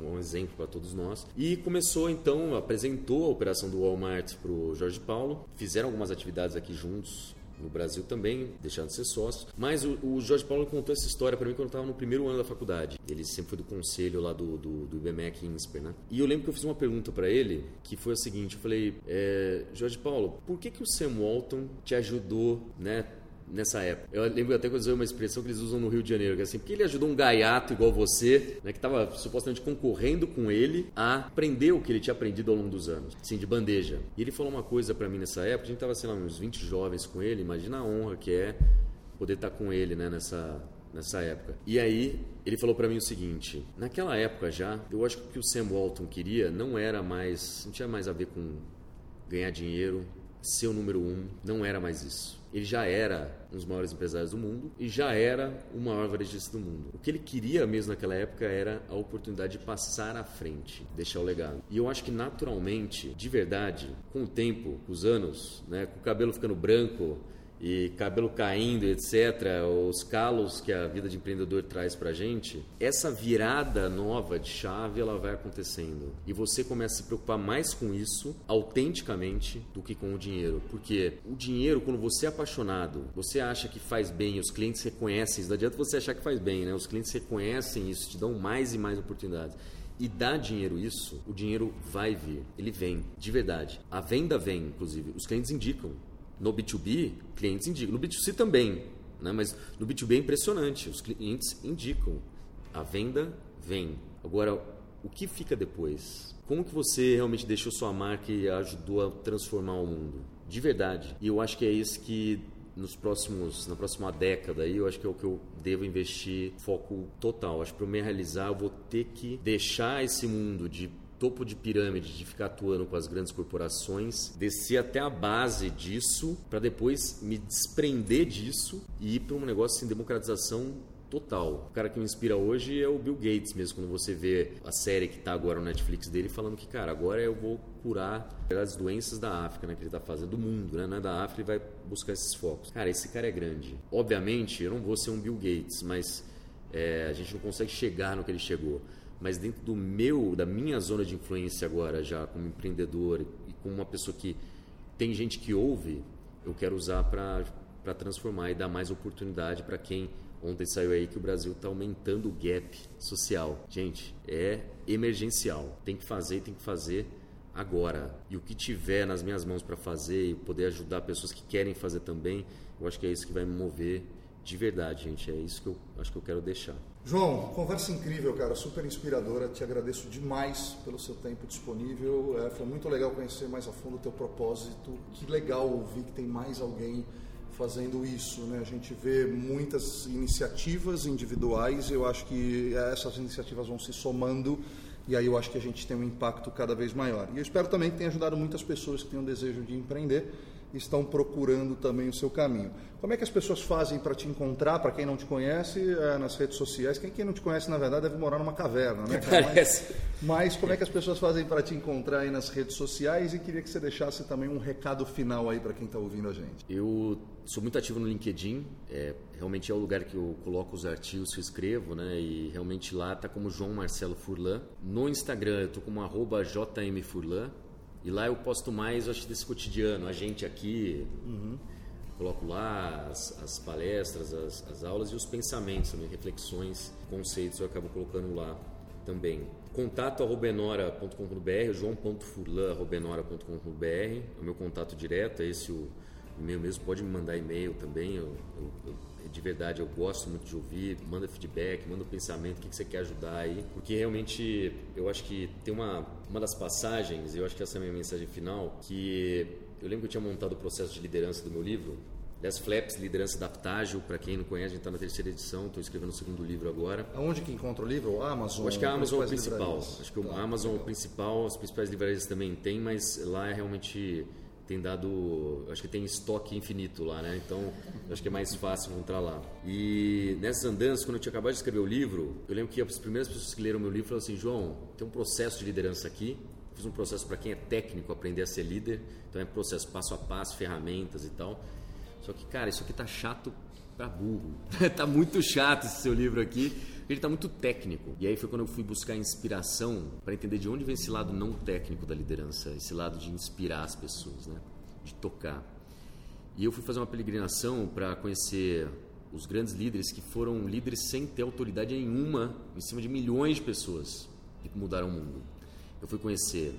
um, um exemplo para todos nós. E começou então, apresentou a operação do Walmart para o Jorge Paulo, fizeram algumas atividades aqui juntos, no Brasil também, deixaram de ser sócios. Mas o, o Jorge Paulo contou essa história para mim quando eu estava no primeiro ano da faculdade. Ele sempre foi do conselho lá do, do, do IBMEC INSPER, né? E eu lembro que eu fiz uma pergunta para ele, que foi a seguinte, eu falei, é, Jorge Paulo, por que, que o Sam Walton te ajudou, né, nessa época. Eu lembro até que eu usei uma expressão que eles usam no Rio de Janeiro, que é assim, porque ele ajudou um gaiato igual você, né, que estava supostamente concorrendo com ele a aprender o que ele tinha aprendido ao longo dos anos, assim, de bandeja. E ele falou uma coisa para mim nessa época, a gente estava, sei lá, uns 20 jovens com ele, imagina a honra que é poder estar tá com ele, né, nessa nessa época. E aí ele falou para mim o seguinte: naquela época já, eu acho que o que o Sam Walton queria não era mais, não tinha mais a ver com ganhar dinheiro, ser o número um, não era mais isso. Ele já era um dos maiores empresários do mundo e já era o maior varejista do mundo. O que ele queria mesmo naquela época era a oportunidade de passar à frente, deixar o legado. E eu acho que naturalmente, de verdade, com o tempo, com os anos, né, com o cabelo ficando branco, e cabelo caindo, etc., os calos que a vida de empreendedor traz para gente, essa virada nova de chave ela vai acontecendo e você começa a se preocupar mais com isso autenticamente do que com o dinheiro, porque o dinheiro quando você é apaixonado, você acha que faz bem, os clientes reconhecem isso, não adianta você achar que faz bem, né? Os clientes reconhecem isso, te dão mais e mais oportunidades e dá dinheiro isso, o dinheiro vai vir, ele vem, de verdade. A venda vem, inclusive, os clientes indicam. No B2B, clientes indicam. No B2C também, né? mas no B2B é impressionante. Os clientes indicam. A venda vem. Agora, o que fica depois? Como que você realmente deixou sua marca e ajudou a transformar o mundo? De verdade. E eu acho que é isso que nos próximos, na próxima década aí, eu acho que é o que eu devo investir foco total. Acho que para me realizar, eu vou ter que deixar esse mundo de topo de pirâmide de ficar atuando com as grandes corporações, descer até a base disso para depois me desprender disso e ir para um negócio de democratização total. O cara que me inspira hoje é o Bill Gates mesmo, quando você vê a série que está agora no Netflix dele falando que, cara, agora eu vou curar as doenças da África, né, que ele está fazendo, do mundo, né, não é da África, ele vai buscar esses focos. Cara, esse cara é grande. Obviamente, eu não vou ser um Bill Gates, mas é, a gente não consegue chegar no que ele chegou mas dentro do meu, da minha zona de influência agora, já como empreendedor e como uma pessoa que tem gente que ouve, eu quero usar para transformar e dar mais oportunidade para quem ontem saiu aí que o Brasil está aumentando o gap social. Gente, é emergencial. Tem que fazer, tem que fazer agora. E o que tiver nas minhas mãos para fazer e poder ajudar pessoas que querem fazer também, eu acho que é isso que vai me mover de verdade, gente. É isso que eu acho que eu quero deixar. João, conversa incrível, cara, super inspiradora. Te agradeço demais pelo seu tempo disponível. É, foi muito legal conhecer mais a fundo o teu propósito. Que legal ouvir que tem mais alguém fazendo isso, né? A gente vê muitas iniciativas individuais. Eu acho que essas iniciativas vão se somando e aí eu acho que a gente tem um impacto cada vez maior. E eu espero também que tenha ajudado muitas pessoas que têm um desejo de empreender estão procurando também o seu caminho. Como é que as pessoas fazem para te encontrar, para quem não te conhece, é, nas redes sociais? Quem, quem, não te conhece, na verdade, deve morar numa caverna, né? Parece. Mas, mas como é que as pessoas fazem para te encontrar aí nas redes sociais? E queria que você deixasse também um recado final aí para quem está ouvindo a gente. Eu sou muito ativo no LinkedIn, é, realmente é o lugar que eu coloco os artigos que eu escrevo, né? E realmente lá está como João Marcelo Furlan. No Instagram eu estou como arroba jmfurlan. E lá eu posto mais, acho, desse cotidiano, a gente aqui. Uhum. Coloco lá as, as palestras, as, as, aulas e os pensamentos também, reflexões, conceitos, eu acabo colocando lá também. Contato arrobenora.com.br, joão.furlan.arrobenora.com.br, é o meu contato direto, é esse o e-mail mesmo, pode me mandar e-mail também, eu, eu, eu de verdade, eu gosto muito de ouvir, manda feedback, manda o pensamento, o que, que você quer ajudar aí, porque realmente eu acho que tem uma, uma das passagens, eu acho que essa é a minha mensagem final, que eu lembro que eu tinha montado o processo de liderança do meu livro, Das Flaps, Liderança Adaptágil, para quem não conhece, a gente está na terceira edição, estou escrevendo o segundo livro agora. Aonde que encontra o livro? O Amazon? Eu acho que a Amazon é o principal. Acho que o tá, Amazon é o principal, as principais livrarias também tem, mas lá é realmente tem dado, acho que tem estoque infinito lá, né? Então, acho que é mais fácil encontrar lá. E nessas andanças, quando eu tinha acabado de escrever o livro, eu lembro que as primeiras pessoas que leram meu livro falaram assim: João, tem um processo de liderança aqui, fiz um processo para quem é técnico aprender a ser líder. Então é processo passo a passo, ferramentas e tal. Só que, cara, isso aqui tá chato para burro. tá muito chato esse seu livro aqui. Ele tá muito técnico. E aí foi quando eu fui buscar inspiração para entender de onde vem esse lado não técnico da liderança, esse lado de inspirar as pessoas, né? De tocar. E eu fui fazer uma peregrinação para conhecer os grandes líderes que foram líderes sem ter autoridade nenhuma em cima de milhões de pessoas e que mudaram o mundo. Eu fui conhecer,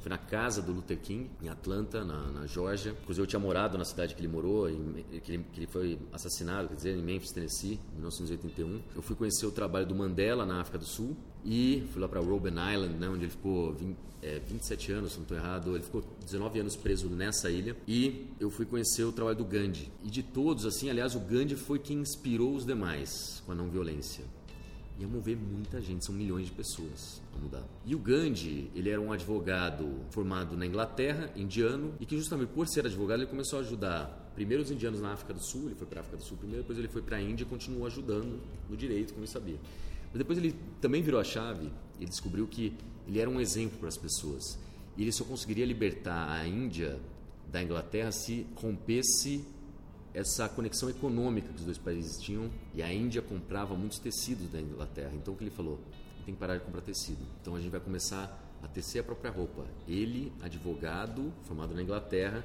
fui na casa do Luther King, em Atlanta, na, na Georgia. Inclusive, eu tinha morado na cidade que ele morou, em, que, ele, que ele foi assassinado, quer dizer, em Memphis, Tennessee, em 1981. Eu fui conhecer o trabalho do Mandela na África do Sul e fui lá para Robben Island, né, onde ele ficou 20, é, 27 anos, se não estou errado. Ele ficou 19 anos preso nessa ilha. E eu fui conhecer o trabalho do Gandhi. E de todos, assim, aliás, o Gandhi foi quem inspirou os demais com a não violência. Ia mover muita gente, são milhões de pessoas a mudar. E o Gandhi, ele era um advogado formado na Inglaterra, indiano, e que justamente por ser advogado ele começou a ajudar primeiro os indianos na África do Sul, ele foi para a África do Sul primeiro, depois ele foi para a Índia e continuou ajudando no direito, como ele sabia. Mas depois ele também virou a chave e descobriu que ele era um exemplo para as pessoas. E ele só conseguiria libertar a Índia da Inglaterra se rompesse essa conexão econômica que os dois países tinham. E a Índia comprava muitos tecidos da Inglaterra. Então o que ele falou? Tem que parar de comprar tecido. Então a gente vai começar a tecer a própria roupa. Ele, advogado, formado na Inglaterra,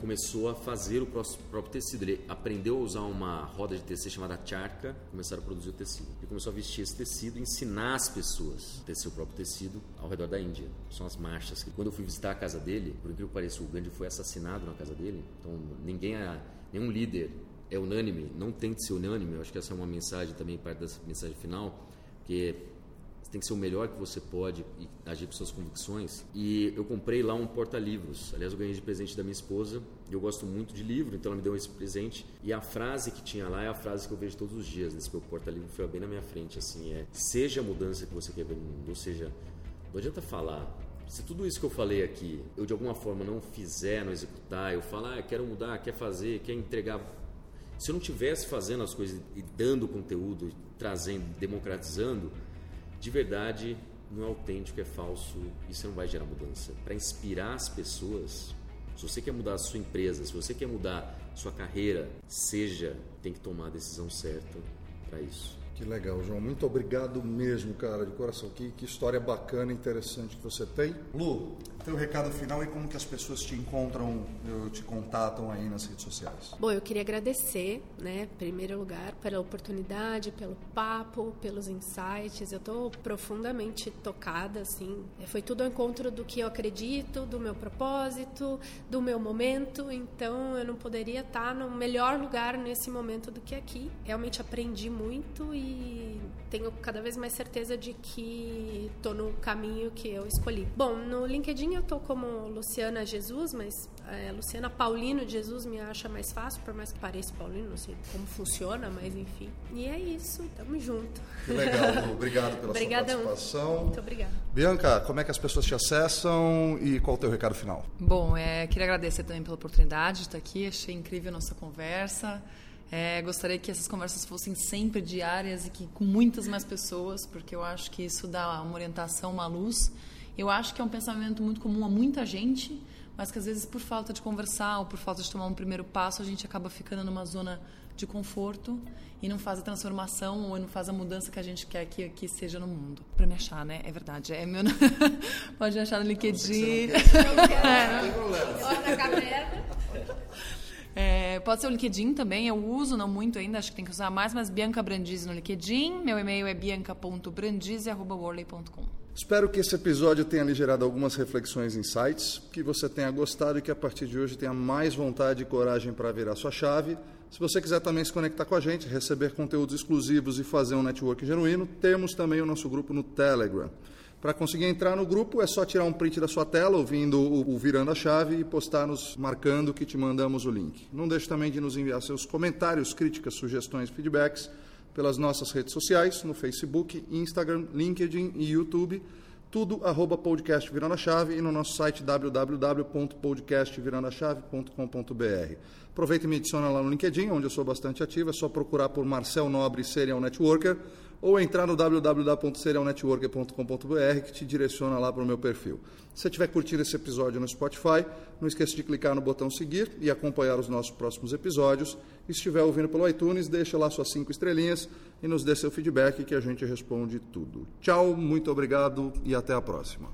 começou a fazer o próprio tecido. Ele aprendeu a usar uma roda de tecer chamada charca, começaram a produzir o tecido. Ele começou a vestir esse tecido e ensinar as pessoas a tecer o próprio tecido ao redor da Índia. São as marchas. Quando eu fui visitar a casa dele, por incrível que pareça, o Gandhi foi assassinado na casa dele. Então, ninguém, é, nenhum líder é unânime. Não tente ser unânime. Eu acho que essa é uma mensagem também, parte dessa mensagem final, porque você tem que ser o melhor que você pode e agir com suas convicções. E eu comprei lá um porta-livros. Aliás, eu ganhei de presente da minha esposa. Eu gosto muito de livro, então ela me deu esse presente. E a frase que tinha lá é a frase que eu vejo todos os dias nesse meu porta-livro. Foi bem na minha frente, assim, é seja a mudança que você quer ver no mundo. Ou seja, não adianta falar. Se tudo isso que eu falei aqui, eu de alguma forma não fizer, não executar, eu falar, ah, quero mudar, quer fazer, quer entregar se eu não tivesse fazendo as coisas e dando conteúdo, trazendo, democratizando, de verdade não é autêntico, é falso, isso não vai gerar mudança. Para inspirar as pessoas, se você quer mudar a sua empresa, se você quer mudar sua carreira, seja, tem que tomar a decisão certa para isso. Que legal, João. Muito obrigado mesmo, cara, de coração. Que, que história bacana e interessante que você tem. Lu, teu recado final e como que as pessoas te encontram, te contatam aí nas redes sociais. Bom, eu queria agradecer, né, em primeiro lugar, pela oportunidade, pelo papo, pelos insights. Eu estou profundamente tocada, assim. Foi tudo ao encontro do que eu acredito, do meu propósito, do meu momento. Então, eu não poderia estar no melhor lugar nesse momento do que aqui. Realmente aprendi muito e tenho cada vez mais certeza de que estou no caminho que eu escolhi. Bom, no LinkedIn eu estou como Luciana Jesus, mas é, Luciana Paulino Jesus me acha mais fácil, por mais que pareça Paulino, não sei como funciona, mas enfim. E é isso, tamo junto. Que legal, Lu. Obrigado pela Obrigadão. sua participação. Muito obrigada. Bianca, como é que as pessoas te acessam e qual o teu recado final? Bom, é, queria agradecer também pela oportunidade de estar aqui, achei incrível a nossa conversa. É, gostaria que essas conversas fossem sempre diárias e que com muitas mais pessoas, porque eu acho que isso dá uma orientação, uma luz. Eu acho que é um pensamento muito comum a muita gente, mas que às vezes por falta de conversar ou por falta de tomar um primeiro passo, a gente acaba ficando numa zona de conforto e não faz a transformação ou não faz a mudança que a gente quer que aqui seja no mundo. Para me achar, né? É verdade. É meu... Pode achar no LinkedIn. Não, não quer. É, pode ser o LinkedIn também, eu uso, não muito ainda, acho que tem que usar mais, mas Bianca Brandizzi no LinkedIn. Meu e-mail é bianca.brandizzi.worley.com. Espero que esse episódio tenha lhe gerado algumas reflexões e insights, que você tenha gostado e que a partir de hoje tenha mais vontade e coragem para virar sua chave. Se você quiser também se conectar com a gente, receber conteúdos exclusivos e fazer um network genuíno, temos também o nosso grupo no Telegram. Para conseguir entrar no grupo é só tirar um print da sua tela ouvindo o, Virando a Chave e postar nos marcando que te mandamos o link. Não deixe também de nos enviar seus comentários, críticas, sugestões, feedbacks pelas nossas redes sociais, no Facebook, Instagram, LinkedIn e YouTube, tudo arroba podcast Virando a Chave e no nosso site www.podcastvirandachave.com.br. Aproveita e me adiciona lá no LinkedIn, onde eu sou bastante ativo, é só procurar por Marcel Nobre Serial Networker ou entrar no www.serialnetworker.com.br que te direciona lá para o meu perfil. Se você estiver curtindo esse episódio no Spotify, não esqueça de clicar no botão seguir e acompanhar os nossos próximos episódios. E se estiver ouvindo pelo iTunes, deixa lá suas cinco estrelinhas e nos dê seu feedback que a gente responde tudo. Tchau, muito obrigado e até a próxima.